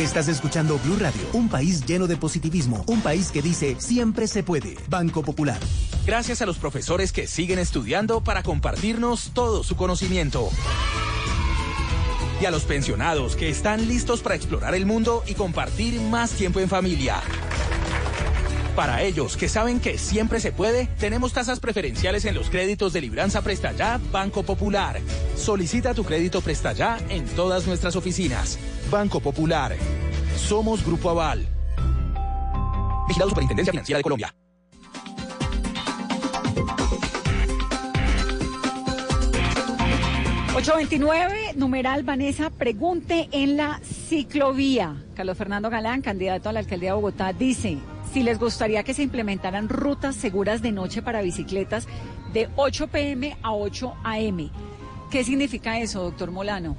Estás escuchando Blue Radio, un país lleno de positivismo, un país que dice siempre se puede. Banco Popular. Gracias a los profesores que siguen estudiando para compartirnos todo su conocimiento. Y a los pensionados que están listos para explorar el mundo y compartir más tiempo en familia. Para ellos que saben que siempre se puede, tenemos tasas preferenciales en los créditos de Libranza Presta Ya Banco Popular. Solicita tu crédito Presta Ya en todas nuestras oficinas. Banco Popular. Somos Grupo Aval. Vigilado Superintendencia Financiera de Colombia. ...829, numeral Vanessa, pregunte en la ciclovía. Carlos Fernando Galán, candidato a la alcaldía de Bogotá, dice si les gustaría que se implementaran rutas seguras de noche para bicicletas de 8 pm a 8 am. ¿Qué significa eso, doctor Molano?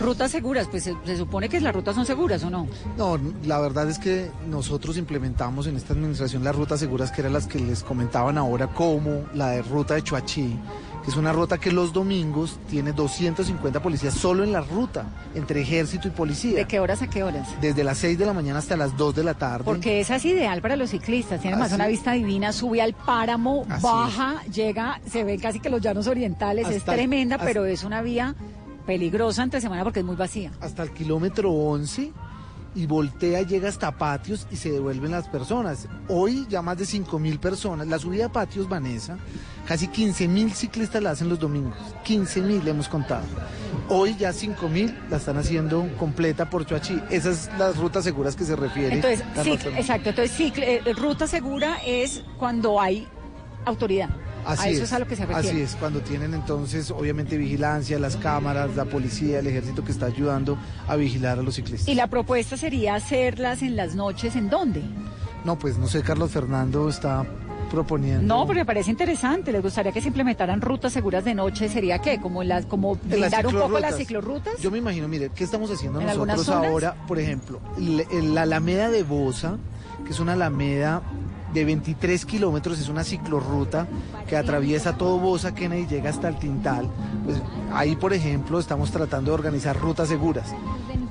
Rutas seguras, pues se, supone que las rutas son seguras o no. No, la verdad es que nosotros implementamos en esta administración las rutas seguras que eran las que les comentaban ahora, como la de ruta de Chuachí, que es una ruta que los domingos tiene 250 policías solo en la ruta, entre ejército y policía. ¿De qué horas a qué horas? Desde las 6 de la mañana hasta las 2 de la tarde. Porque esa es ideal para los ciclistas, tiene más una vista divina, sube al páramo, Así baja, llega, se ven casi que los llanos orientales, es Hasta tremenda, hasta- pero es una vía peligrosa entre semana porque es muy vacía. hasta el kilómetro 11 y voltea, llega hasta patios y se devuelven las personas. Hoy ya más de 5 mil personas. La subida a patios, Vanessa, casi 15 mil ciclistas la hacen los domingos. 15 mil hemos contado. Hoy ya 5 mil la están haciendo completa por Chuachi. Esas son las rutas seguras que se refiere. Entonces, Fernando. exacto, entonces eh, ruta segura es cuando hay autoridad. Así a eso es. es, a lo que se refiere. Así es, cuando tienen entonces obviamente vigilancia, las cámaras, la policía, el ejército que está ayudando a vigilar a los ciclistas. Y la propuesta sería hacerlas en las noches, ¿en dónde? No, pues no sé, Carlos Fernando está proponiendo. No, porque me parece interesante. ¿Les gustaría que se implementaran rutas seguras de noche? ¿Sería qué? ¿Como, las, como blindar un poco las ciclorrutas. Yo me imagino, mire, ¿qué estamos haciendo ¿En algunas nosotros ahora? Por ejemplo, la Alameda de Bosa, que es una alameda de 23 kilómetros, es una ciclorruta que atraviesa todo Bosa, Kennedy y llega hasta el Tintal. Pues ahí, por ejemplo, estamos tratando de organizar rutas seguras.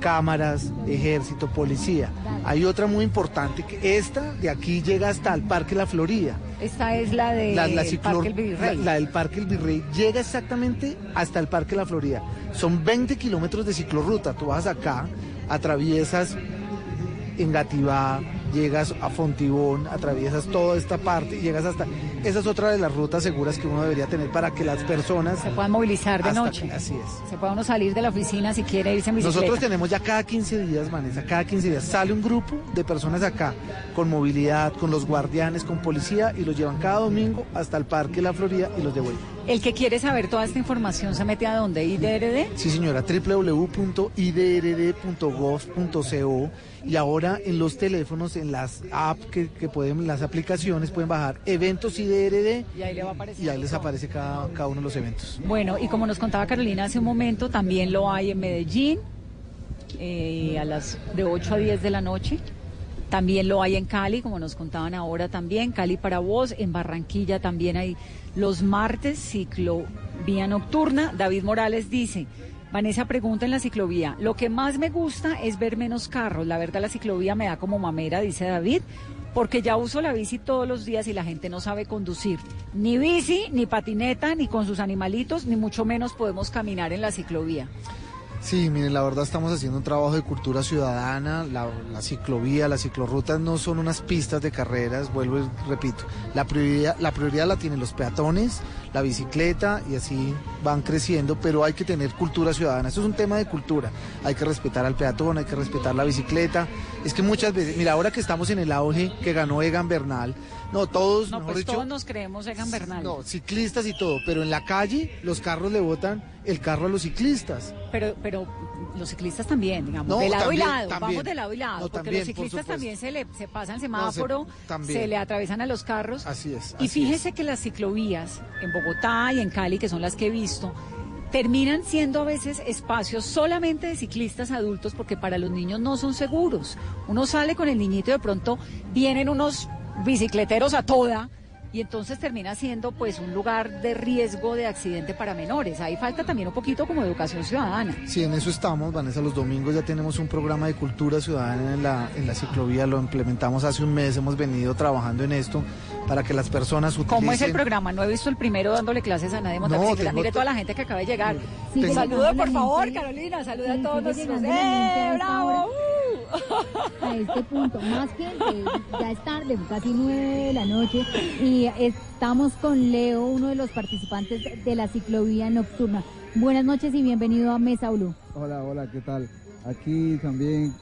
Cámaras, ejército, policía. Hay otra muy importante, que esta de aquí llega hasta el Parque La Florida. Esta es la de La, la ciclor- Parque El Virrey. la- la del Parque El Virrey llega exactamente hasta el Parque La Florida. Son 20 kilómetros de ciclorruta. Tú vas acá, atraviesas Engativá, llegas a Fontibón, atraviesas toda esta parte y llegas hasta... Esa es otra de las rutas seguras que uno debería tener para que las personas... Se puedan movilizar de noche. Así es. Se pueda uno salir de la oficina si quiere irse en bicicleta. Nosotros tenemos ya cada 15 días, Vanessa, cada 15 días sale un grupo de personas acá con movilidad, con los guardianes, con policía y los llevan cada domingo hasta el Parque La Florida y los devuelven. El que quiere saber toda esta información se mete a dónde, IDRD. Sí, señora, www.idrd.gov.co y ahora en los teléfonos, en las apps que, que pueden, las aplicaciones pueden bajar eventos IDRD Y ahí le va a aparecer. y ahí les aparece cada, cada uno de los eventos. Bueno, y como nos contaba Carolina hace un momento, también lo hay en Medellín, eh, a las de 8 a 10 de la noche. También lo hay en Cali, como nos contaban ahora también, Cali para vos. En Barranquilla también hay los martes ciclovía nocturna. David Morales dice, Vanessa pregunta en la ciclovía, lo que más me gusta es ver menos carros. La verdad la ciclovía me da como mamera, dice David, porque ya uso la bici todos los días y la gente no sabe conducir. Ni bici, ni patineta, ni con sus animalitos, ni mucho menos podemos caminar en la ciclovía. Sí, miren, la verdad estamos haciendo un trabajo de cultura ciudadana, la, ciclovía, las ciclorrutas no son unas pistas de carreras, vuelvo y repito, la prioridad, la prioridad tienen los peatones, la bicicleta y así van creciendo, pero hay que tener cultura ciudadana, eso es un tema de cultura, hay que respetar al peatón, hay que respetar la bicicleta, es que muchas veces, mira, ahora que estamos en el auge que ganó Egan Bernal, no, todos, No, mejor pues dicho, todos nos creemos Egan Bernal. no, ciclistas y todo, pero en la calle los carros le botan el carro a los ciclistas. Pero, pero los ciclistas también, digamos, No, de lado también, y lado, también. vamos de lado y lado, No, porque también, los ciclistas también se le se pasan el semáforo, se le atraviesan a los carros. Así es. Y fíjese que las ciclovías en Bogotá y en Cali, que son las que he visto, terminan siendo a veces espacios solamente de ciclistas adultos porque para los niños no son seguros. Uno sale con el niñito y de pronto vienen unos bicicleteros a toda y entonces termina siendo pues un lugar de riesgo de accidente para menores. Ahí falta también un poquito como educación ciudadana. Sí, en eso estamos, Vanessa. Los domingos ya tenemos un programa de cultura ciudadana en la, en la ciclovía. Lo implementamos hace un mes. Hemos venido trabajando en esto para que las personas utilicen. ¿Cómo es el programa? No he visto el primero dándole clases a nadie No, tengo Mire to- toda la gente que acaba de llegar. Sí, llegando por favor. Carolina. Saluda Sí, a todos la gente ¡Eh, bravo! <laughs> a este punto. Más que eh, ya es tarde, casi nueve de la noche, y estamos con Leo, uno de los participantes de la ciclovía nocturna. Buenas noches y bienvenido a Mesa Blue. Hola, hola, ¿qué tal? Aquí también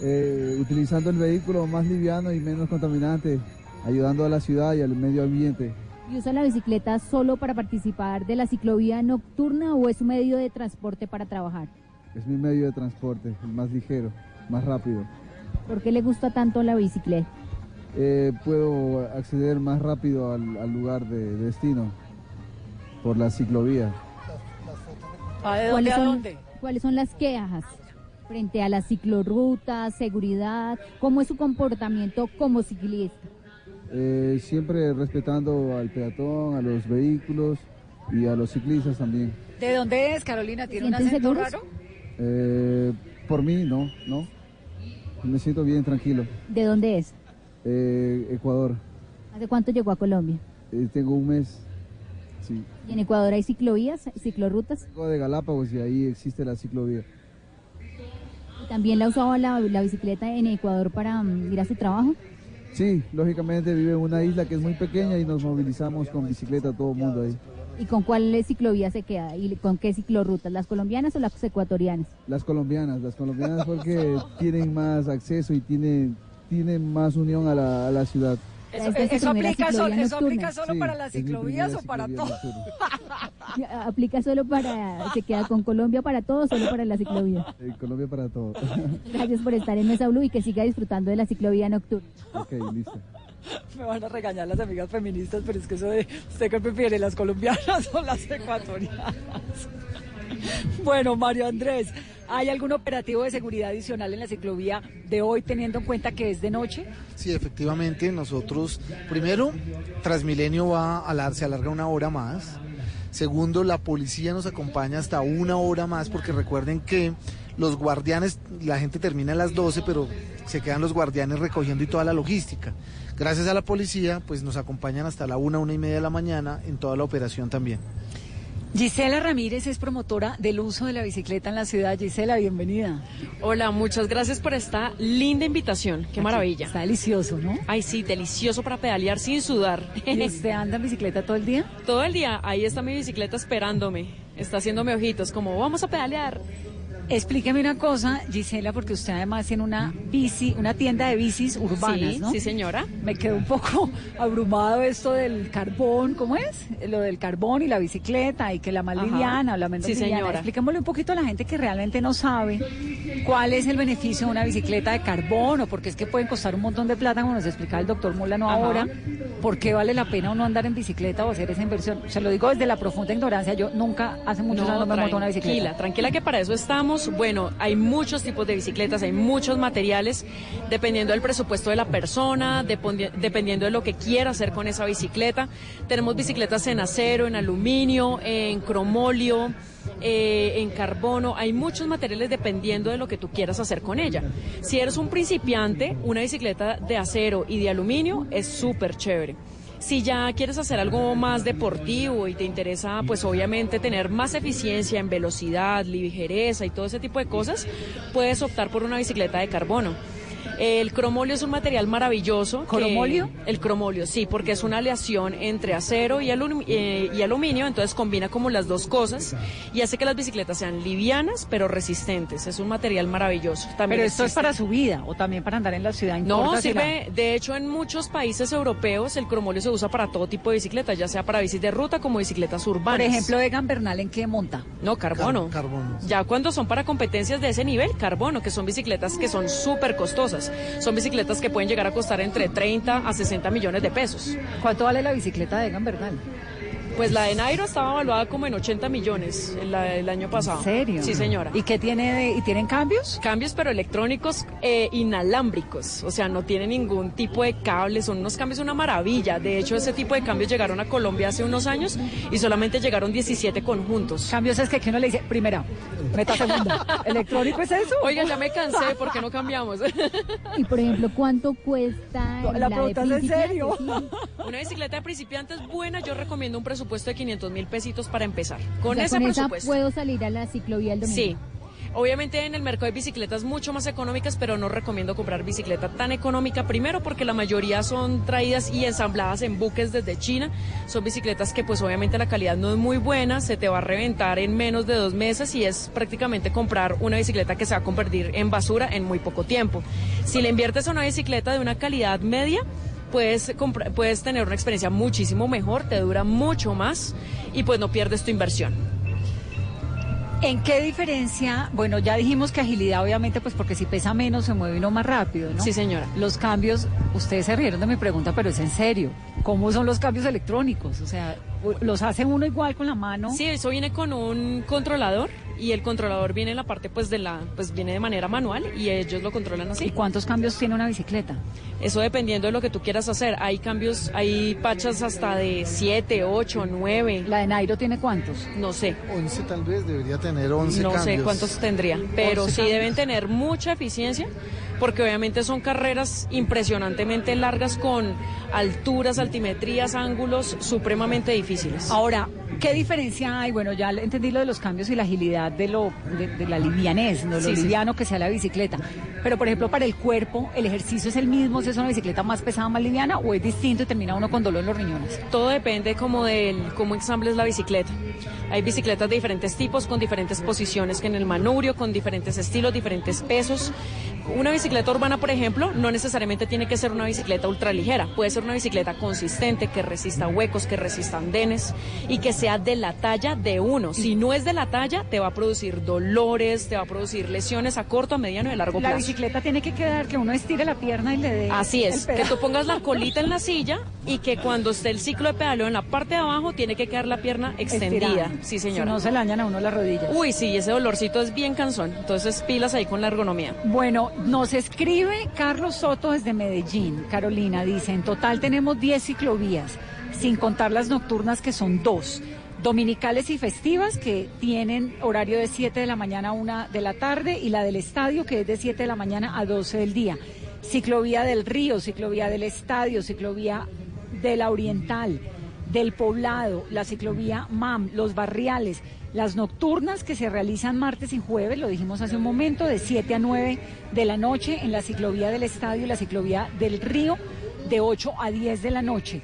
eh, utilizando el vehículo más liviano y menos contaminante, ayudando a la ciudad y al medio ambiente. ¿Y usa la bicicleta solo para participar de la ciclovía nocturna o es un medio de transporte para trabajar? Es mi medio de transporte, el más ligero, más rápido. ¿Por qué le gusta tanto la bicicleta? Eh, puedo acceder más rápido al, al lugar de destino por la ciclovía. ¿A de dónde ¿Cuáles a son, dónde? ¿Cuáles son las quejas frente a las ciclorrutas, seguridad? ¿Cómo es su comportamiento como ciclista? Eh, siempre respetando al peatón, a los vehículos y a los ciclistas también. ¿De dónde es, Carolina? ¿Tiene un ¿Sienten acento seguros? raro? Eh, por mí, no, no. Me siento bien tranquilo. ¿De dónde es? Eh, Ecuador, ¿Hace cuánto llegó a Colombia? eh, tengo un mes. Sí. ¿Y en Ecuador hay ciclovías, ciclorrutas? Vengo de Galápagos y ahí existe la ciclovía. ¿Y ¿También la usaba la, la bicicleta en Ecuador para mm, ir a su trabajo? Sí, lógicamente vive en una isla que es muy pequeña y nos movilizamos con bicicleta todo el mundo ahí. ¿Y con cuál ciclovía se queda? ¿Y con qué ciclorrutas? ¿Las colombianas o las ecuatorianas? Las colombianas, las colombianas porque <laughs> tienen más acceso y tienen, tienen más unión a la, a la ciudad. Eso, es eso aplica, eso aplica solo Sí, para las ciclovías o para todo. <laughs> ¿Aplica solo para, se queda con Colombia para todo o solo para la ciclovía? <laughs> En Colombia para todo. Gracias por estar en Mesa Blue y que siga disfrutando de la ciclovía nocturna. ok, listo. <laughs> Me van a regañar las amigas feministas, pero es que eso de usted que prefiere, las colombianas <laughs> o las ecuatorianas. <laughs> Bueno, Mario Andrés, ¿hay algún operativo de seguridad adicional en la ciclovía de hoy teniendo en cuenta que es de noche? Sí, efectivamente, nosotros, primero, Transmilenio va a se alarga una hora más. Segundo, la policía nos acompaña hasta una hora más, porque recuerden que los guardianes, la gente termina a las 12, pero se quedan los guardianes recogiendo y toda la logística. Gracias a la policía, pues nos acompañan hasta la una, una y media de la mañana en toda la operación también. Gisela Ramírez es promotora del uso de la bicicleta en la ciudad. Gisela, bienvenida. Hola, muchas gracias por esta linda invitación. Qué maravilla. Está delicioso, ¿no? Ay, sí, delicioso para pedalear sin sudar. ¿Y <laughs> usted anda en bicicleta todo el día? Todo el día, ahí está mi bicicleta esperándome. Está haciéndome ojitos, como vamos a pedalear. Explíqueme una cosa, Gisela, porque usted además tiene una bici, una tienda de bicis urbanas, Sí, ¿no? sí, señora. Me quedó un poco abrumado esto del carbón, ¿cómo es? Lo del carbón y la bicicleta y que la más Ajá. liviana o la menos Sí, liviana. señora. Expliquémosle un poquito a la gente que realmente no sabe cuál es el beneficio de una bicicleta de carbón o porque es que pueden costar un montón de plata, como nos explicaba el doctor Mulano Ajá. ahora. ¿Por qué vale la pena uno andar en bicicleta o hacer esa inversión? Se lo digo desde la profunda ignorancia. Yo nunca, hace muchos años, me monté una bicicleta. tranquila, tranquila que para eso estamos. Bueno, hay muchos tipos de bicicletas, hay muchos materiales, dependiendo del presupuesto de la persona, dependiendo de lo que quiera hacer con esa bicicleta. Tenemos bicicletas en acero, en aluminio, en cromolio. eh, en carbono, hay muchos materiales dependiendo de lo que tú quieras hacer con ella. Si eres un principiante, una bicicleta de acero y de aluminio es súper chévere. Si ya quieres hacer algo más deportivo y te interesa, pues obviamente tener más eficiencia en velocidad, ligereza y todo ese tipo de cosas, puedes optar por una bicicleta de carbono. El cromolio es un material maravilloso. que- ¿Cromolio? el cromolio, sí, porque es una aleación entre acero y, alum- eh, y aluminio, entonces combina como las dos cosas y hace que las bicicletas sean livianas pero resistentes. Es un material maravilloso. También Pero esto es para su vida o también para andar en la ciudad. no, importa si la- sirve, de hecho en muchos países europeos el cromolio se usa para todo tipo de bicicletas, ya sea para bicis de ruta como bicicletas urbanas. Por ejemplo, Egan Bernal, ¿en qué monta? No, carbono. Car- carbono. Ya cuando son para competencias de ese nivel, carbono, que son bicicletas que son súper costosas. Son bicicletas que pueden llegar a costar entre 30 a 60 millones de pesos. ¿Cuánto vale la bicicleta de Egan Bernal? Pues la de Nairo estaba evaluada como en 80 millones el, el año pasado. ¿En serio? Sí, señora. ¿Y qué tiene de- y tienen cambios? Cambios, pero electrónicos e inalámbricos. O sea, no tiene ningún tipo de cables. Son unos cambios una maravilla. De hecho, ese tipo de cambios llegaron a Colombia hace unos años y solamente llegaron 17 conjuntos. Cambios es que, que uno le dice, primera, meta segunda. <laughs> ¿Electrónico es eso? Oiga, ya me cansé, ¿por qué no cambiamos? <laughs> Y por ejemplo, ¿cuánto cuesta La la, de pregunta es en principiante? serio. Sí. Una bicicleta de principiantes buena, yo recomiendo un presupuesto de 500 mil pesitos para empezar. Con O sea, ese con presupuesto. puedo salir a la ciclovía el domingo. Sí. Obviamente en el mercado hay bicicletas mucho más económicas, pero no recomiendo comprar bicicleta tan económica. Primero porque la mayoría son traídas y ensambladas en buques desde China. Son bicicletas que pues obviamente la calidad no es muy buena, se te va a reventar en menos de dos meses y es prácticamente comprar una bicicleta que se va a convertir en basura en muy poco tiempo. Si le inviertes a una bicicleta de una calidad media, puedes, puedes tener una experiencia muchísimo mejor, te dura mucho más y pues no pierdes tu inversión. ¿En qué diferencia? Bueno, ya dijimos que agilidad, obviamente, pues porque si pesa menos se mueve uno más rápido, ¿no? Sí, señora. Los cambios, ustedes se rieron de mi pregunta, pero es en serio. ¿Cómo son los cambios electrónicos? O sea, ¿los hace uno igual con la mano? Sí, eso viene con un controlador y el controlador viene en la parte pues de la pues viene de manera manual y ellos lo controlan ¿Y así. cuántos cambios tiene una bicicleta? Eso dependiendo de lo que tú quieras hacer. Hay cambios, hay pachas hasta de 7, 8, 9. ¿La de Nairo tiene cuántos? No sé. 11 tal vez, debería tener 11 No sé cambios. cuántos tendría, pero 11 sí cambios. deben tener mucha eficiencia porque obviamente son carreras impresionantemente largas con alturas, altimetrías, ángulos supremamente difíciles. Ahora, ¿qué diferencia hay? Bueno, ya entendí lo de los cambios y la agilidad de, lo, de, de la livianez, ¿no? lo Sí, sí. liviano que sea la bicicleta. Pero, por ejemplo, para el cuerpo, ¿el ejercicio es el mismo? ¿Si es una bicicleta más pesada, más liviana? ¿O es distinto y termina uno con dolor en los riñones? Todo depende como del cómo ensambles la bicicleta. Hay bicicletas de diferentes tipos, con diferentes posiciones que en el manubrio, con diferentes estilos, diferentes pesos. Una bicicleta urbana, por ejemplo, no necesariamente tiene que ser una bicicleta ultraligera. Puede ser una bicicleta consistente, que resista huecos, que resista andenes y que sea de la talla de uno. Si no es de la talla, te va a producir dolores, te va a producir lesiones a corto, a mediano y a largo La plazo. bicicleta tiene que quedar que uno estire la pierna y le dé. Así es, el que tú pongas la colita en la silla y que cuando esté el ciclo de pedaleo en la parte de abajo tiene que quedar la pierna extendida. Estirada. Sí, Si señora. no se le dañan a uno las rodillas. Uy, sí, ese dolorcito es bien cansón. Entonces, pilas ahí con la ergonomía. Bueno, nos escribe Carlos Soto desde Medellín. Carolina dice, en total tenemos 10 ciclovías, sin contar las nocturnas que son dos. Dominicales y festivas que tienen horario de 7 de la mañana a 1 de la tarde y la del estadio que es de 7 de la mañana a 12 del día. Ciclovía del Río, ciclovía del estadio, ciclovía de la Oriental, del Poblado, la ciclovía MAM, los barriales, las nocturnas que se realizan martes y jueves, lo dijimos hace un momento, de 7 a 9 de la noche en la ciclovía del estadio y la ciclovía del río, de 8 a 10 de la noche.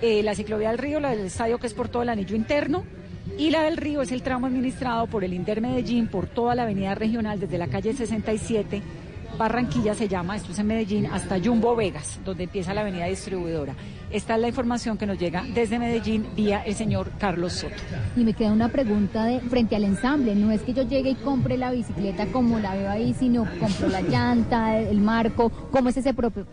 Eh, la ciclovía del río, la del estadio que es por todo el anillo interno, y la del río es el tramo administrado por el Inter Medellín por toda la avenida regional desde la calle 67 Barranquilla se llama, esto es en Medellín, hasta Jumbo Vegas, donde empieza la avenida distribuidora. Esta es la información que nos llega desde Medellín vía el señor Carlos Soto. Y me queda una pregunta de frente al ensamble. No es que yo llegue y compre la bicicleta como la veo ahí, sino compro la llanta, el marco. ¿Cómo es ese propio?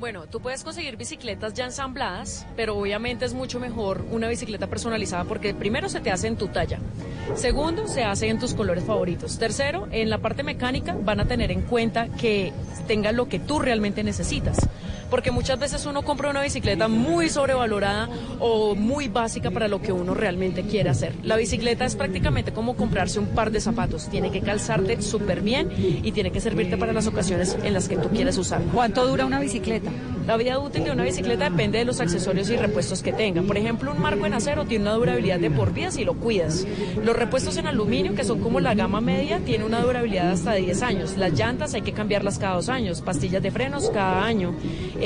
Bueno, tú puedes conseguir bicicletas ya ensambladas, pero obviamente es mucho mejor una bicicleta personalizada porque primero se te hace en tu talla, segundo se hace en tus colores favoritos, tercero en la parte mecánica van a tener en cuenta que tenga lo que tú realmente necesitas. Porque muchas veces uno compra una bicicleta muy sobrevalorada o muy básica para lo que uno realmente quiere hacer. La bicicleta es prácticamente como comprarse un par de zapatos. Tiene que calzarte súper bien y tiene que servirte para las ocasiones en las que tú quieres usarla. ¿Cuánto dura una bicicleta? La vida útil de una bicicleta depende de los accesorios y repuestos que tenga. Por ejemplo, un marco en acero tiene una durabilidad de por vida si lo cuidas. Los repuestos en aluminio, que son como la gama media, tienen una durabilidad hasta 10 años. Las llantas hay que cambiarlas cada dos años, pastillas de frenos cada año.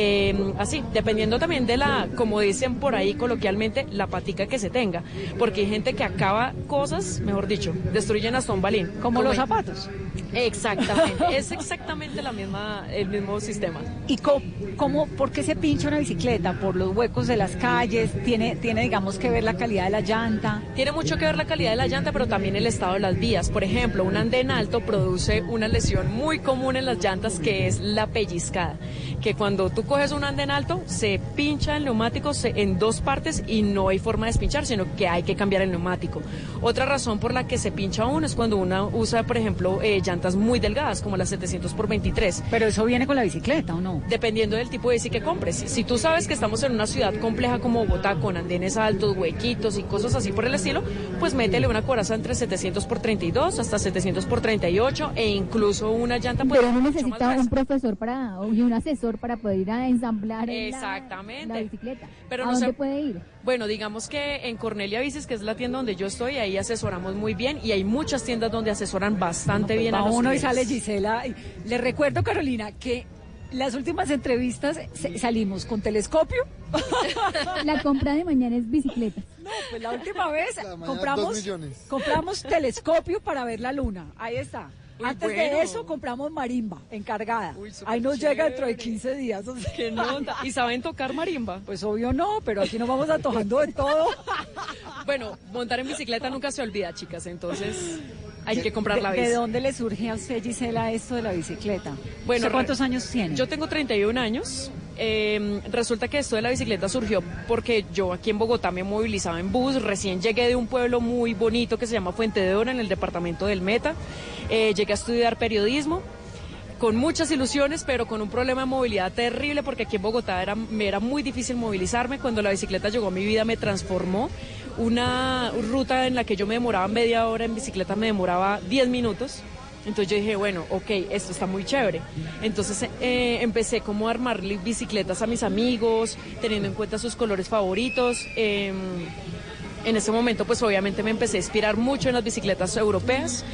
Eh, así, dependiendo también de la, como dicen por ahí coloquialmente, la patica que se tenga. Porque hay gente que acaba cosas, mejor dicho, destruyen un balín. Como los zapatos. Exactamente, <laughs> es exactamente la misma, el mismo sistema. ¿Y cómo, cómo- por qué se pincha una bicicleta? ¿Por los huecos de las calles? ¿Tiene, tiene, digamos, que ver la calidad de la llanta? Tiene mucho que ver la calidad de la llanta, pero también el estado de las vías. Por ejemplo, un andén alto produce una lesión muy común en las llantas que es la pellizcada. Que cuando tú coges un andén alto, se pincha el neumático se- en dos partes y no hay forma de despinchar, sino que hay que cambiar el neumático. Otra razón por la que se pincha uno es cuando uno usa, por ejemplo, eh, llantas muy delgadas, como las 700 por 23. Pero eso viene con la bicicleta, ¿o no? Dependiendo del tipo de bici que compres. Si tú sabes que estamos en una ciudad compleja como Bogotá, con andenes altos, huequitos y cosas así por el estilo, pues métele una coraza entre 700 por 32 hasta 700 por 38 e incluso una llanta pues, Pero uno mucho más necesita un profesor para y un asesor para poder ir a ensamblar el- la- Exactamente. la, bicicleta. Pero ¿A no dónde se- puede ir? Bueno, digamos que en Cornelia Bicis, que es la tienda donde yo estoy, ahí asesoramos muy bien y hay muchas tiendas donde asesoran bastante bien a los uno y clientes. sale Gisela. y- Le recuerdo, Carolina, que las últimas entrevistas salimos con telescopio. <laughs> La compra de mañana es bicicleta. No, pues la última vez mañana, compramos, compramos telescopio para ver la luna. Ahí está. Uy, Antes bueno. de eso compramos marimba encargada. súper Ahí nos llega dentro de chévere. 15 días. o sea. ¿Qué nota? ¿Y saben tocar marimba? Pues obvio no, pero aquí nos vamos antojando de todo. <laughs> Bueno, montar en bicicleta nunca se olvida, chicas, entonces hay que comprar ¿De, la de bici. dónde le surge a usted, Gisela, esto de la bicicleta? Bueno, ¿Usted ¿cuántos años tiene? Yo tengo 31 años. Eh, resulta que esto de la bicicleta surgió porque yo aquí en Bogotá me movilizaba en bus. Recién llegué de un pueblo muy bonito que se llama Fuente de Oro en el departamento del Meta. Eh, llegué a estudiar periodismo con muchas ilusiones, pero con un problema de movilidad terrible, porque aquí en Bogotá era, me era muy difícil movilizarme. Cuando la bicicleta llegó a mi vida, me transformó. Una ruta en la que yo me demoraba media hora en bicicleta, me demoraba 10 minutos. Entonces yo dije, bueno, ok, esto está muy chévere. Entonces eh, empecé como a armarle bicicletas a mis amigos, teniendo en cuenta sus colores favoritos. Em, en ese momento, pues obviamente me empecé a inspirar mucho en las bicicletas europeas.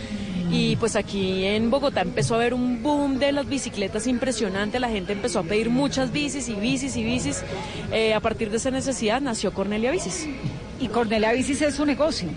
Y pues aquí en Bogotá empezó a haber un boom de las bicicletas impresionante. La gente empezó a pedir muchas bicis y bicis y bicis. Eh, a partir de esa necesidad nació Cornelia Bicis. Y Cornelia Bicis es su negocio.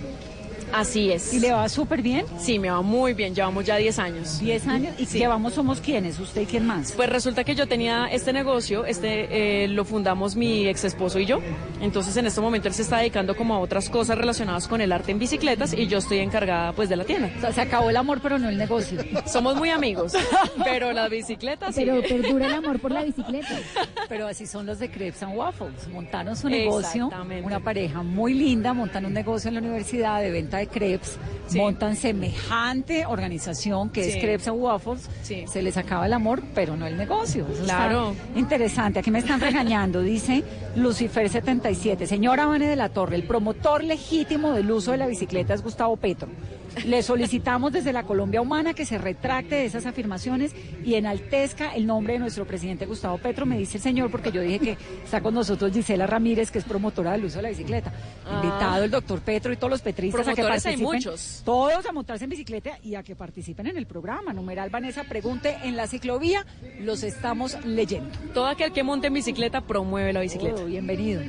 Así es. ¿Y le va súper bien? Sí, me va muy bien. Llevamos ya 10 años. 10 años. ¿Y Sí. llevamos somos quiénes? ¿Usted y quién más? Pues resulta que yo tenía este negocio, este eh, lo fundamos mi ex esposo y yo. Entonces en este momento él se está dedicando como a otras cosas relacionadas con el arte en bicicletas y yo estoy encargada pues de la tienda. O sea, se acabó el amor, pero no el negocio. <laughs> Somos muy amigos, <laughs> pero las bicicletas sí. Pero perdura el amor por la bicicleta. Pero así son los de Crepes and Waffles. Montaron su negocio, una pareja muy linda, montan un negocio en la universidad de venta de crepes, Sí. montan semejante organización que Sí. es Crepes and Waffles. Sí. Se les acaba el amor, pero no el negocio. Eso Claro. interesante. Aquí me están regañando, dice Lucifer 77. Señora Vane de la Torre, el promotor legítimo del uso de la bicicleta es Gustavo Petro. Le solicitamos desde la Colombia Humana que se retracte de esas afirmaciones y enaltezca el nombre de nuestro presidente Gustavo Petro, me dice el señor, porque yo dije que está con nosotros Gisela Ramírez, que es promotora del uso de la bicicleta. Ah. Invitado el doctor Petro y todos los petristas a que hay participen. muchos. Todos a montarse en bicicleta y a que participen en el programa. Numeral Vanessa pregunte en la ciclovía, los estamos leyendo. Todo aquel que monte en bicicleta promueve la bicicleta. Oh, bienvenido.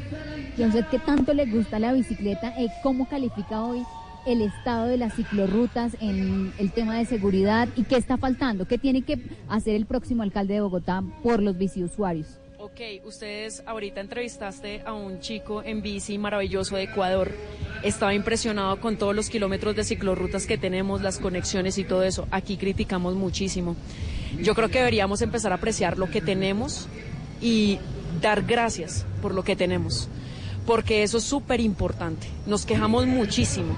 ¿Y a usted qué tanto le gusta la bicicleta? Eh, ¿Cómo califica hoy el estado de las ciclorrutas en el tema de seguridad? ¿Y qué está faltando? ¿Qué tiene que hacer el próximo alcalde de Bogotá por los biciusuarios? Ok, ustedes ahorita entrevistaste a un chico en bici maravilloso de Ecuador. Estaba impresionado con todos los kilómetros de ciclorrutas que tenemos, las conexiones y todo eso. Aquí criticamos muchísimo. Yo creo que deberíamos empezar a apreciar lo que tenemos y dar gracias por lo que tenemos, porque eso es súper importante. Nos quejamos muchísimo,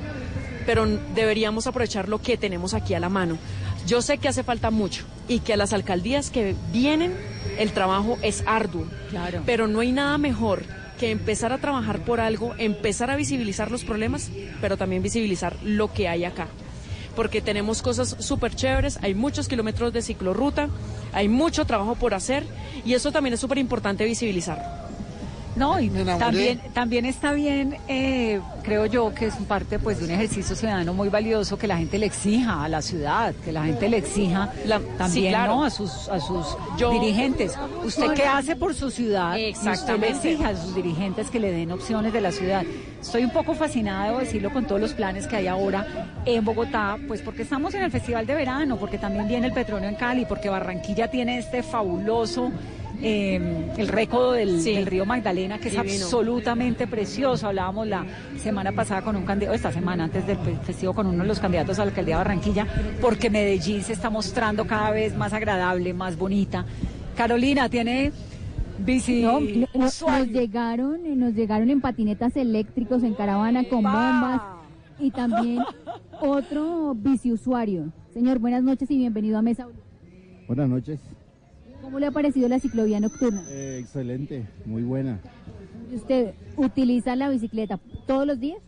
pero deberíamos aprovechar lo que tenemos aquí a la mano. Yo sé que hace falta mucho y que a las alcaldías que vienen el trabajo es arduo, Claro. pero no hay nada mejor que empezar a trabajar por algo, empezar a visibilizar los problemas, pero también visibilizar lo que hay acá. porque tenemos cosas súper chéveres, hay muchos kilómetros de ciclorruta, hay mucho trabajo por hacer y eso también es súper importante visibilizar. No, y también, también está bien, eh, creo yo, que es parte pues de un ejercicio ciudadano muy valioso que la gente le exija a la ciudad, que la gente le exija también ¿no? a sus, a sus dirigentes. ¿Usted qué hace por su ciudad? Usted le exija a sus dirigentes que le den opciones de la ciudad. Estoy un poco fascinada, debo decirlo, con todos los planes que hay ahora en Bogotá, pues porque estamos en el Festival de Verano, porque también viene el petróleo en Cali, porque Barranquilla tiene este fabuloso eh, el récodo del, río Magdalena, que es absolutamente precioso. Hablábamos la semana pasada con un candidato, esta semana antes del festivo, con uno de los candidatos a la alcaldía de Barranquilla, porque Medellín se está mostrando cada vez más agradable, más bonita. Carolina, tiene bici. nos, llegaron, nos llegaron en patinetas eléctricos, en caravana con bombas y también otro bici usuario. Señor, buenas noches y bienvenido a Mesa. Buenas noches. ¿Cómo le ha parecido la ciclovía nocturna? Eh, excelente, muy buena. ¿Usted utiliza la bicicleta todos los días?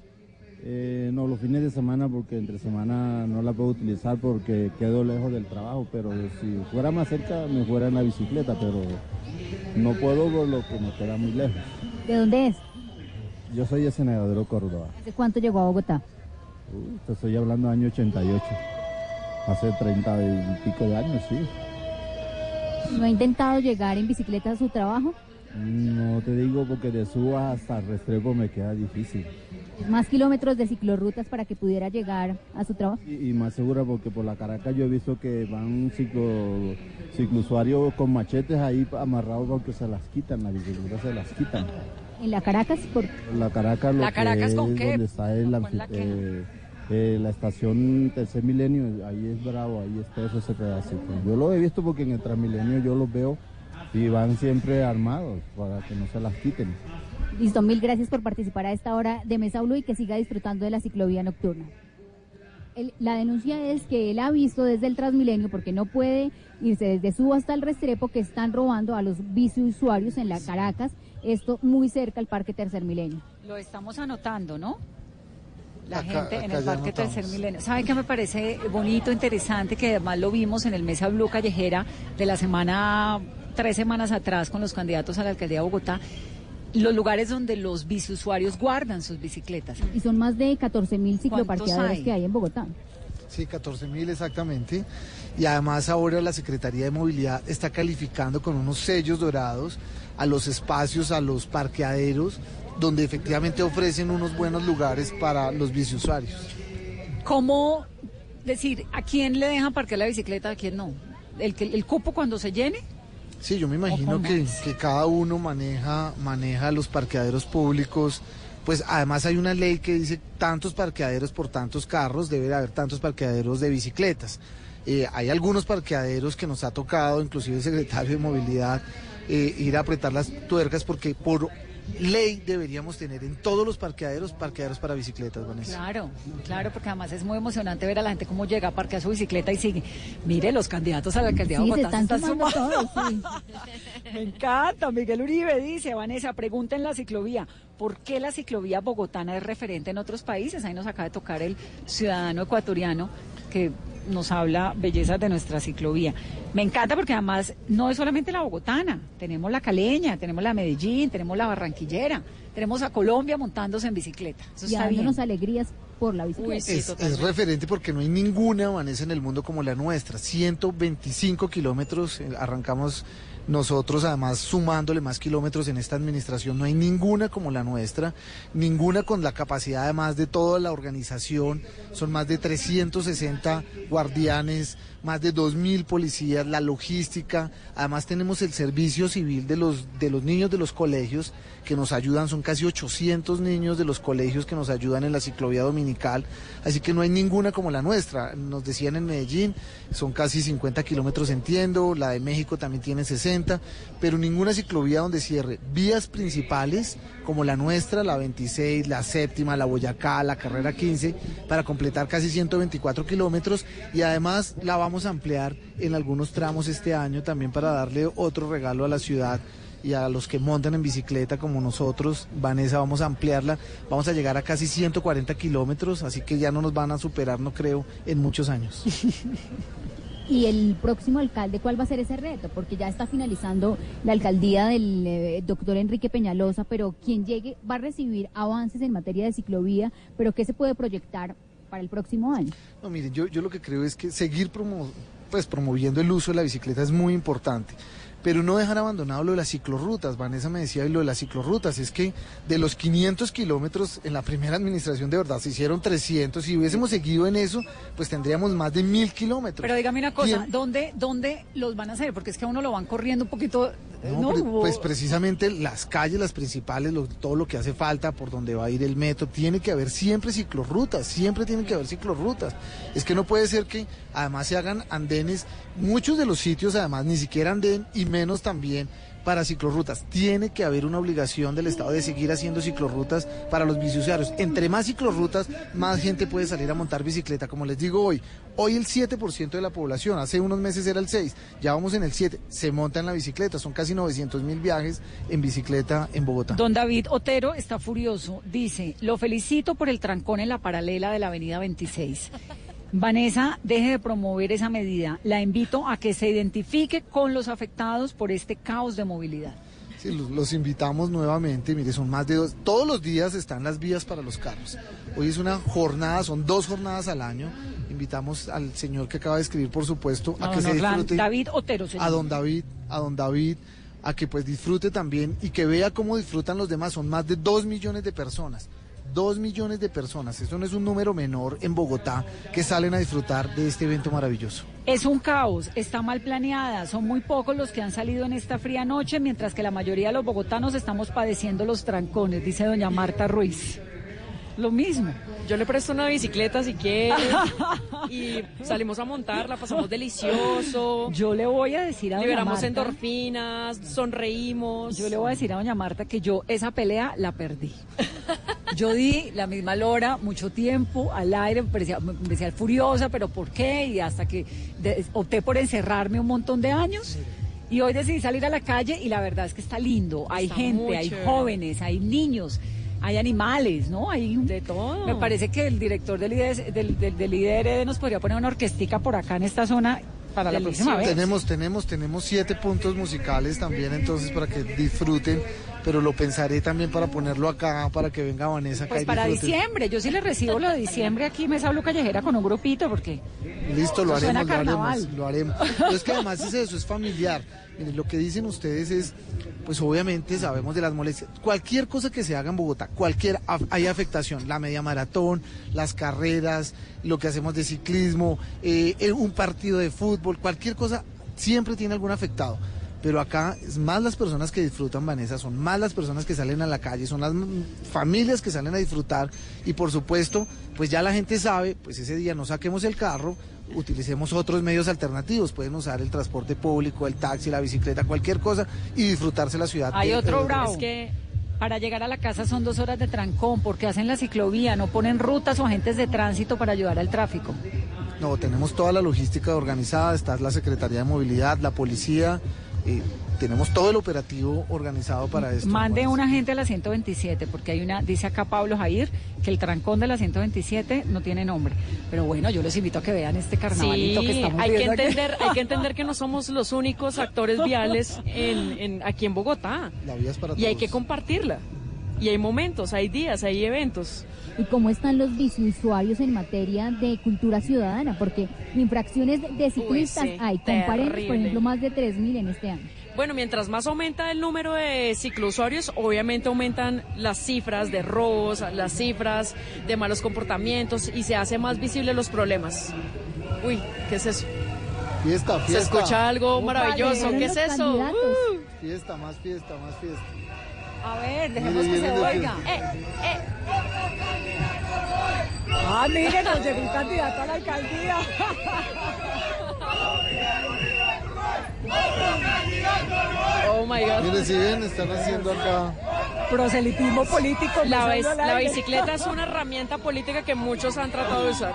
Eh, no, los fines de semana porque entre semana no la puedo utilizar porque quedo lejos del trabajo, pero si fuera más cerca me fuera en la bicicleta, pero no puedo por lo que me queda muy lejos. ¿De dónde es? Yo soy de Senador Córdoba. ¿Hace cuánto llegó a Bogotá? te estoy hablando año 88. Hace 30 y pico de años, sí. ¿No ha intentado llegar en bicicleta a su trabajo? No te digo porque de Suba hasta Restrepo me queda difícil. Más kilómetros de ciclorrutas para que pudiera llegar a su trabajo. Y, más segura porque por la Caracas yo he visto que van ciclo, ciclousuarios con machetes ahí amarrados porque se las quitan, las bicicletas se las quitan. ¿En la Caracas? Por... La Caracas, lo ¿La Caracas con qué? donde está el, eh, eh, la estación Tercer Milenio, ahí es bravo, ahí está eso ese pedacito. Yo lo he visto porque en el Transmilenio yo los veo y van siempre armados para que no se las quiten. Listo, mil gracias por participar a esta hora de Mesa Blue y que siga disfrutando de la ciclovía nocturna. la denuncia es que él ha visto desde el Transmilenio, porque no puede irse desde su hasta el Restrepo, que están robando a los usuarios en la Caracas, esto muy cerca al Parque Tercer Milenio. Lo estamos anotando, ¿no? La gente en el Parque Tercer Milenio. ¿Sabe qué me parece bonito, interesante? Que además lo vimos en el Mesa Blue Callejera de la semana, tres semanas atrás con los candidatos a la alcaldía de Bogotá. Los lugares donde los biciusuarios guardan sus bicicletas. Y son más de 14 mil cicloparqueadores que hay en Bogotá. Sí, 14 mil exactamente. Y además ahora la Secretaría de Movilidad está calificando con unos sellos dorados a los espacios, a los parqueaderos donde efectivamente ofrecen unos buenos lugares para los biciusuarios. ¿Cómo decir a quién le dejan parquear la bicicleta, a quién no? ¿El, el cupo cuando se llene? Sí, yo me imagino que, que, cada uno maneja, maneja los parqueaderos públicos. Pues además hay una ley que dice tantos parqueaderos por tantos carros, debe haber tantos parqueaderos de bicicletas. Eh, hay algunos parqueaderos que nos ha tocado, inclusive el secretario de Movilidad, eh, ir a apretar las tuercas porque por ley deberíamos tener en todos los parqueaderos, parqueaderos para bicicletas, Vanessa. Claro, claro, porque además es muy emocionante ver a la gente cómo llega a parquear su bicicleta y sigue. Mire, los candidatos a la alcaldía de Bogotá se están, Todos, <laughs> Me encanta, Miguel Uribe dice, Vanessa, pregunta en la ciclovía, ¿por qué la ciclovía bogotana es referente en otros países? Ahí nos acaba de tocar el ciudadano ecuatoriano que nos habla bellezas de nuestra ciclovía. Me encanta porque además no es solamente la bogotana, tenemos la caleña, tenemos la Medellín, tenemos la barranquillera, tenemos a Colombia montándose en bicicleta. Eso y dándonos alegrías por la bicicleta. es, es, referente porque no hay ninguna Vanessa en el mundo como la nuestra. 125 kilómetros, eh, arrancamos nosotros, además, sumándole más kilómetros en esta administración, no hay ninguna como la nuestra, ninguna con la capacidad además de toda la organización. Son más de 360 guardianes, más de 2.000 policías, la logística. Además tenemos el servicio civil de los, de los niños de los colegios que nos ayudan. Son casi 800 niños de los colegios que nos ayudan en la ciclovía dominical. Así que no hay ninguna como la nuestra. Nos decían en Medellín, son casi 50 kilómetros entiendo. La de México también tiene 60. Pero ninguna ciclovía donde cierre vías principales como la nuestra, la 26, la séptima, la Boyacá, la carrera 15, para completar casi 124 kilómetros. Y además la vamos a ampliar en algunos tramos este año también para darle otro regalo a la ciudad y a los que montan en bicicleta como nosotros, Vanessa, vamos a ampliarla, vamos a llegar a casi 140 kilómetros, así que ya no nos van a superar, no creo, en muchos años. <laughs> Y el próximo alcalde, ¿cuál va a ser ese reto? Porque ya está finalizando la alcaldía del eh, doctor Enrique Peñalosa, pero quien llegue va a recibir avances en materia de ciclovía, pero ¿qué se puede proyectar para el próximo año? No, miren, yo, yo lo que creo es que seguir promo- pues, promoviendo el uso de la bicicleta es muy importante. Pero no dejar abandonado lo de las ciclorrutas. Vanessa me decía y lo de las ciclorrutas. Es que de los 500 kilómetros en la primera administración de verdad se hicieron 300. Si hubiésemos seguido en eso, pues tendríamos más de mil kilómetros. Pero dígame una cosa, ¿Quién- ¿dónde, ¿dónde los van a hacer? Porque es que a uno lo van corriendo un poquito. eh, No, ¿no? pre- Hubo- pues precisamente las calles, las principales, lo- todo lo que hace falta, por donde va a ir el metro, tiene que haber siempre ciclorrutas, siempre tiene que haber ciclorrutas. Es que no puede ser que además se hagan andenes, muchos de los sitios además ni siquiera andén y menos también para ciclorrutas. Tiene que haber una obligación del Estado de seguir haciendo ciclorrutas para los biciusuarios. Entre más ciclorrutas, más gente puede salir a montar bicicleta. Como les digo hoy, hoy el 7% de la población, hace unos meses era el 6%, ya vamos en el 7%, se monta en la bicicleta. Son casi 900 mil viajes en bicicleta en Bogotá. Don David Otero está furioso. Dice, lo felicito por el trancón en la paralela de la avenida 26. Vanessa, deje de promover esa medida. La invito a que se identifique con los afectados por este caos de movilidad. Sí, los, invitamos nuevamente, mire, son más de dos, todos los días están las vías para los carros. Hoy es una jornada, son dos jornadas al año. Invitamos al señor que acaba de escribir, por supuesto, a que se disfrute. David Otero, señor. a don David, a don David, a que pues disfrute también y que vea cómo disfrutan los demás. Son más de dos millones de personas. Dos millones de personas. Eso no es un número menor en Bogotá que salen a disfrutar de este evento maravilloso. Es un caos, está mal planeada, son muy pocos los que han salido en esta fría noche, mientras que la mayoría de los bogotanos estamos padeciendo los trancones, dice doña Marta Ruiz. Lo mismo. Yo le presto una bicicleta si quiere <laughs> y salimos a montarla, pasamos delicioso. Yo le voy a decir a doña Liberamos Marta- endorfinas, sonreímos. Yo le voy a decir a doña Marta que yo esa pelea la perdí. <laughs> Yo di la misma lora mucho tiempo al aire, me parecía, me parecía furiosa, pero ¿por qué? Y hasta que de- opté por encerrarme un montón de años. Y hoy decidí salir a la calle y la verdad es que está lindo. Hay Está gente, hay jóvenes, hay niños, hay animales, ¿no? Hay de todo. Me parece que el director del del, del, del IDRD nos podría poner una orquestica por acá en esta zona para la próxima vez. Tenemos, tenemos, tenemos siete puntos musicales también, entonces para que disfruten, pero lo pensaré también para ponerlo acá, para que venga Vanessa Pues para diciembre, yo sí le recibo lo de diciembre aquí, Mesa Blue Callejera con un grupito, porque Listo, lo haremos, lo haremos, lo haremos. Pero es que además es eso, es familiar. Miren, lo que dicen ustedes es, pues obviamente sabemos de las molestias. Cualquier cosa que se haga en Bogotá, cualquier, hay afectación. La media maratón, las carreras, lo que hacemos de ciclismo, eh, eh, un partido de fútbol, cualquier cosa, siempre tiene algún afectado. Pero acá es más las personas que disfrutan, Vanessa, son más las personas que salen a la calle, son las familias que salen a disfrutar y por supuesto, pues ya la gente sabe, pues ese día no saquemos el carro, utilicemos otros medios alternativos, pueden usar el transporte público, el taxi, la bicicleta, cualquier cosa y disfrutarse la ciudad. hay de- otro bravo. Es que para llegar a la casa son dos horas de trancón, porque hacen la ciclovía, no ponen rutas o agentes de tránsito para ayudar al tráfico. No, tenemos toda la logística organizada, está la Secretaría de Movilidad, la policía, eh, tenemos todo el operativo organizado para esto. Mande un agente a la 127, porque hay una, dice acá Pablo Jair, que el trancón de la 127 no tiene nombre. Pero bueno, yo les invito a que vean este carnavalito Sí, que estamos hay que viendo aquí. entender, hay que <laughs> entender que no somos los únicos actores viales en, en- aquí en Bogotá. La vía es para Y hay todos. que compartirla. Y hay momentos, hay días, hay eventos. ¿Y cómo están los biciusuarios en materia de cultura ciudadana? Porque infracciones de ciclistas sí, hay, comparemos, por ejemplo, más de 3.000 en este año. Bueno, mientras más aumenta el número de ciclousuarios, obviamente aumentan las cifras de robos, las cifras de malos comportamientos y se hace más visible los problemas. Uy, ¿qué es eso? Fiesta, Se fiesta. escucha algo maravilloso. ¿Qué es eso? Uh. Fiesta, más fiesta, más fiesta. A ver, Mire, dejemos que se oiga. Eh, Ah, miren, nos llegó un candidato a la alcaldía. Oh my God. Mire, si ven, están haciendo acá. Proselitismo político. La, bicicleta es una herramienta política que muchos han tratado de usar.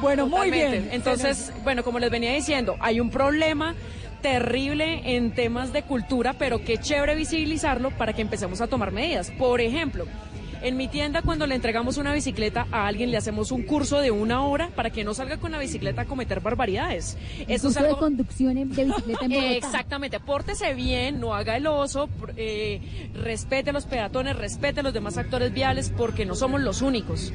Bueno, muy Totalmente. bien. Entonces, bueno, como les venía diciendo, hay un problema terrible en temas de cultura, pero qué chévere visibilizarlo para que empecemos a tomar medidas. Por ejemplo, en mi tienda, cuando le entregamos una bicicleta a alguien, le hacemos un curso de una hora para que no salga con la bicicleta a cometer barbaridades. Esto es algo... de conducción de bicicleta en. <laughs> Exactamente. Pórtese bien, no haga el oso, eh, respete a los peatones, respete a los demás actores viales, porque no somos los únicos.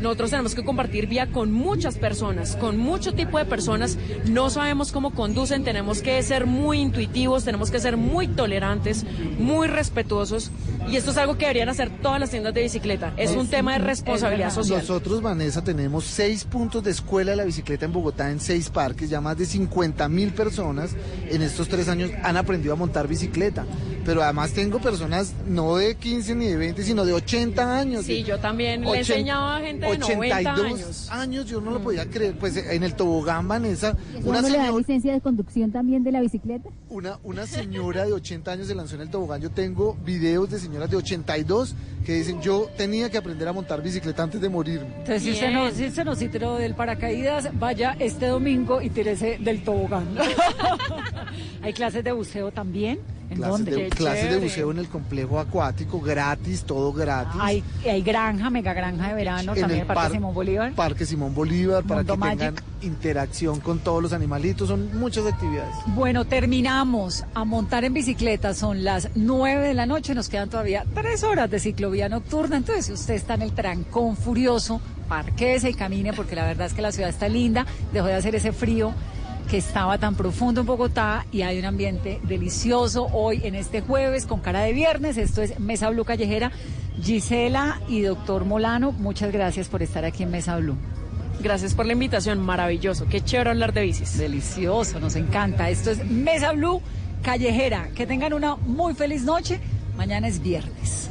Nosotros tenemos que compartir vía con muchas personas, con mucho tipo de personas. No sabemos cómo conducen, tenemos que ser muy intuitivos, tenemos que ser muy tolerantes, muy respetuosos. Y esto es algo que deberían hacer todas las tiendas de bicicleta. Es un tema de responsabilidad social. Nosotros, Vanessa, tenemos seis puntos de escuela de la bicicleta en Bogotá, en seis parques. Ya más de 50 mil personas en estos tres años han aprendido a montar bicicleta. Pero además tengo personas no de 15 ni de 20, sino de 80 años. Sí, yo también le enseñaba a gente de 82 años. yo no lo podía creer. Pues en el tobogán, Vanessa. Una señora, le da licencia de conducción también de la bicicleta? Una, una señora de 80 años se lanzó en el tobogán. Yo tengo videos de señoras de 82 que dicen, yo tenía que aprender a montar bicicleta antes de morir. Entonces, si usted, no, si usted no tiró del paracaídas, vaya este domingo y tírese del tobogán. <laughs> Hay clases de buceo también. ¿En clases dónde? De, clases de buceo en el complejo acuático, gratis, todo gratis. Hay, hay granja, mega granja de verano, en también el Parque par, Simón Bolívar. Parque Simón Bolívar, para Mundo que Magic. tengan interacción con todos los animalitos, son muchas actividades. Bueno, terminamos a montar en bicicleta, son las 9 de la noche, nos quedan todavía tres horas de ciclovía nocturna, entonces si usted está en el trancón furioso, parquese y camine, porque la verdad es que la ciudad está linda, dejó de hacer ese frío que estaba tan profundo en Bogotá y hay un ambiente delicioso hoy en este jueves con cara de viernes. Esto es Mesa Blue Callejera. Gisela y doctor Molano, muchas gracias por estar aquí en Mesa Blue. Gracias por la invitación, maravilloso. Qué chévere hablar de bicis. Delicioso, nos encanta. Esto es Mesa Blue Callejera. Que tengan una muy feliz noche. Mañana es viernes.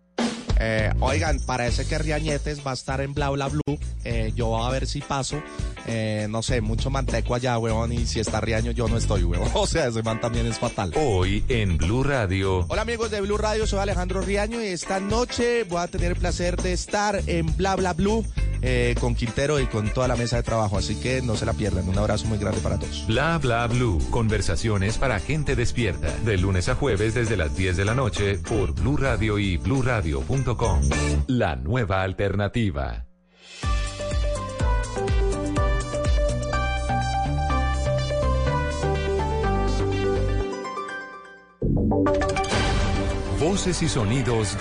Eh, oigan, parece que Riañetes va a estar en Bla Bla Blue. Eh, yo voy a ver si paso. Eh, no sé, mucho manteco allá, weón. Y si está Riaño, yo no estoy, weón. <laughs> O sea, ese man también es fatal. Hoy en Blue Radio. Hola amigos de Blue Radio, soy Alejandro Riaño y esta noche voy a tener el placer de estar en Bla Bla Blue con Quintero y con toda la mesa de trabajo. Así que no se la pierdan. Un abrazo muy grande para todos. Bla Bla Blue. Conversaciones para gente despierta. De lunes a jueves desde las 10 de la noche por Blue Radio y bluradio.com. La nueva alternativa. Voces y sonidos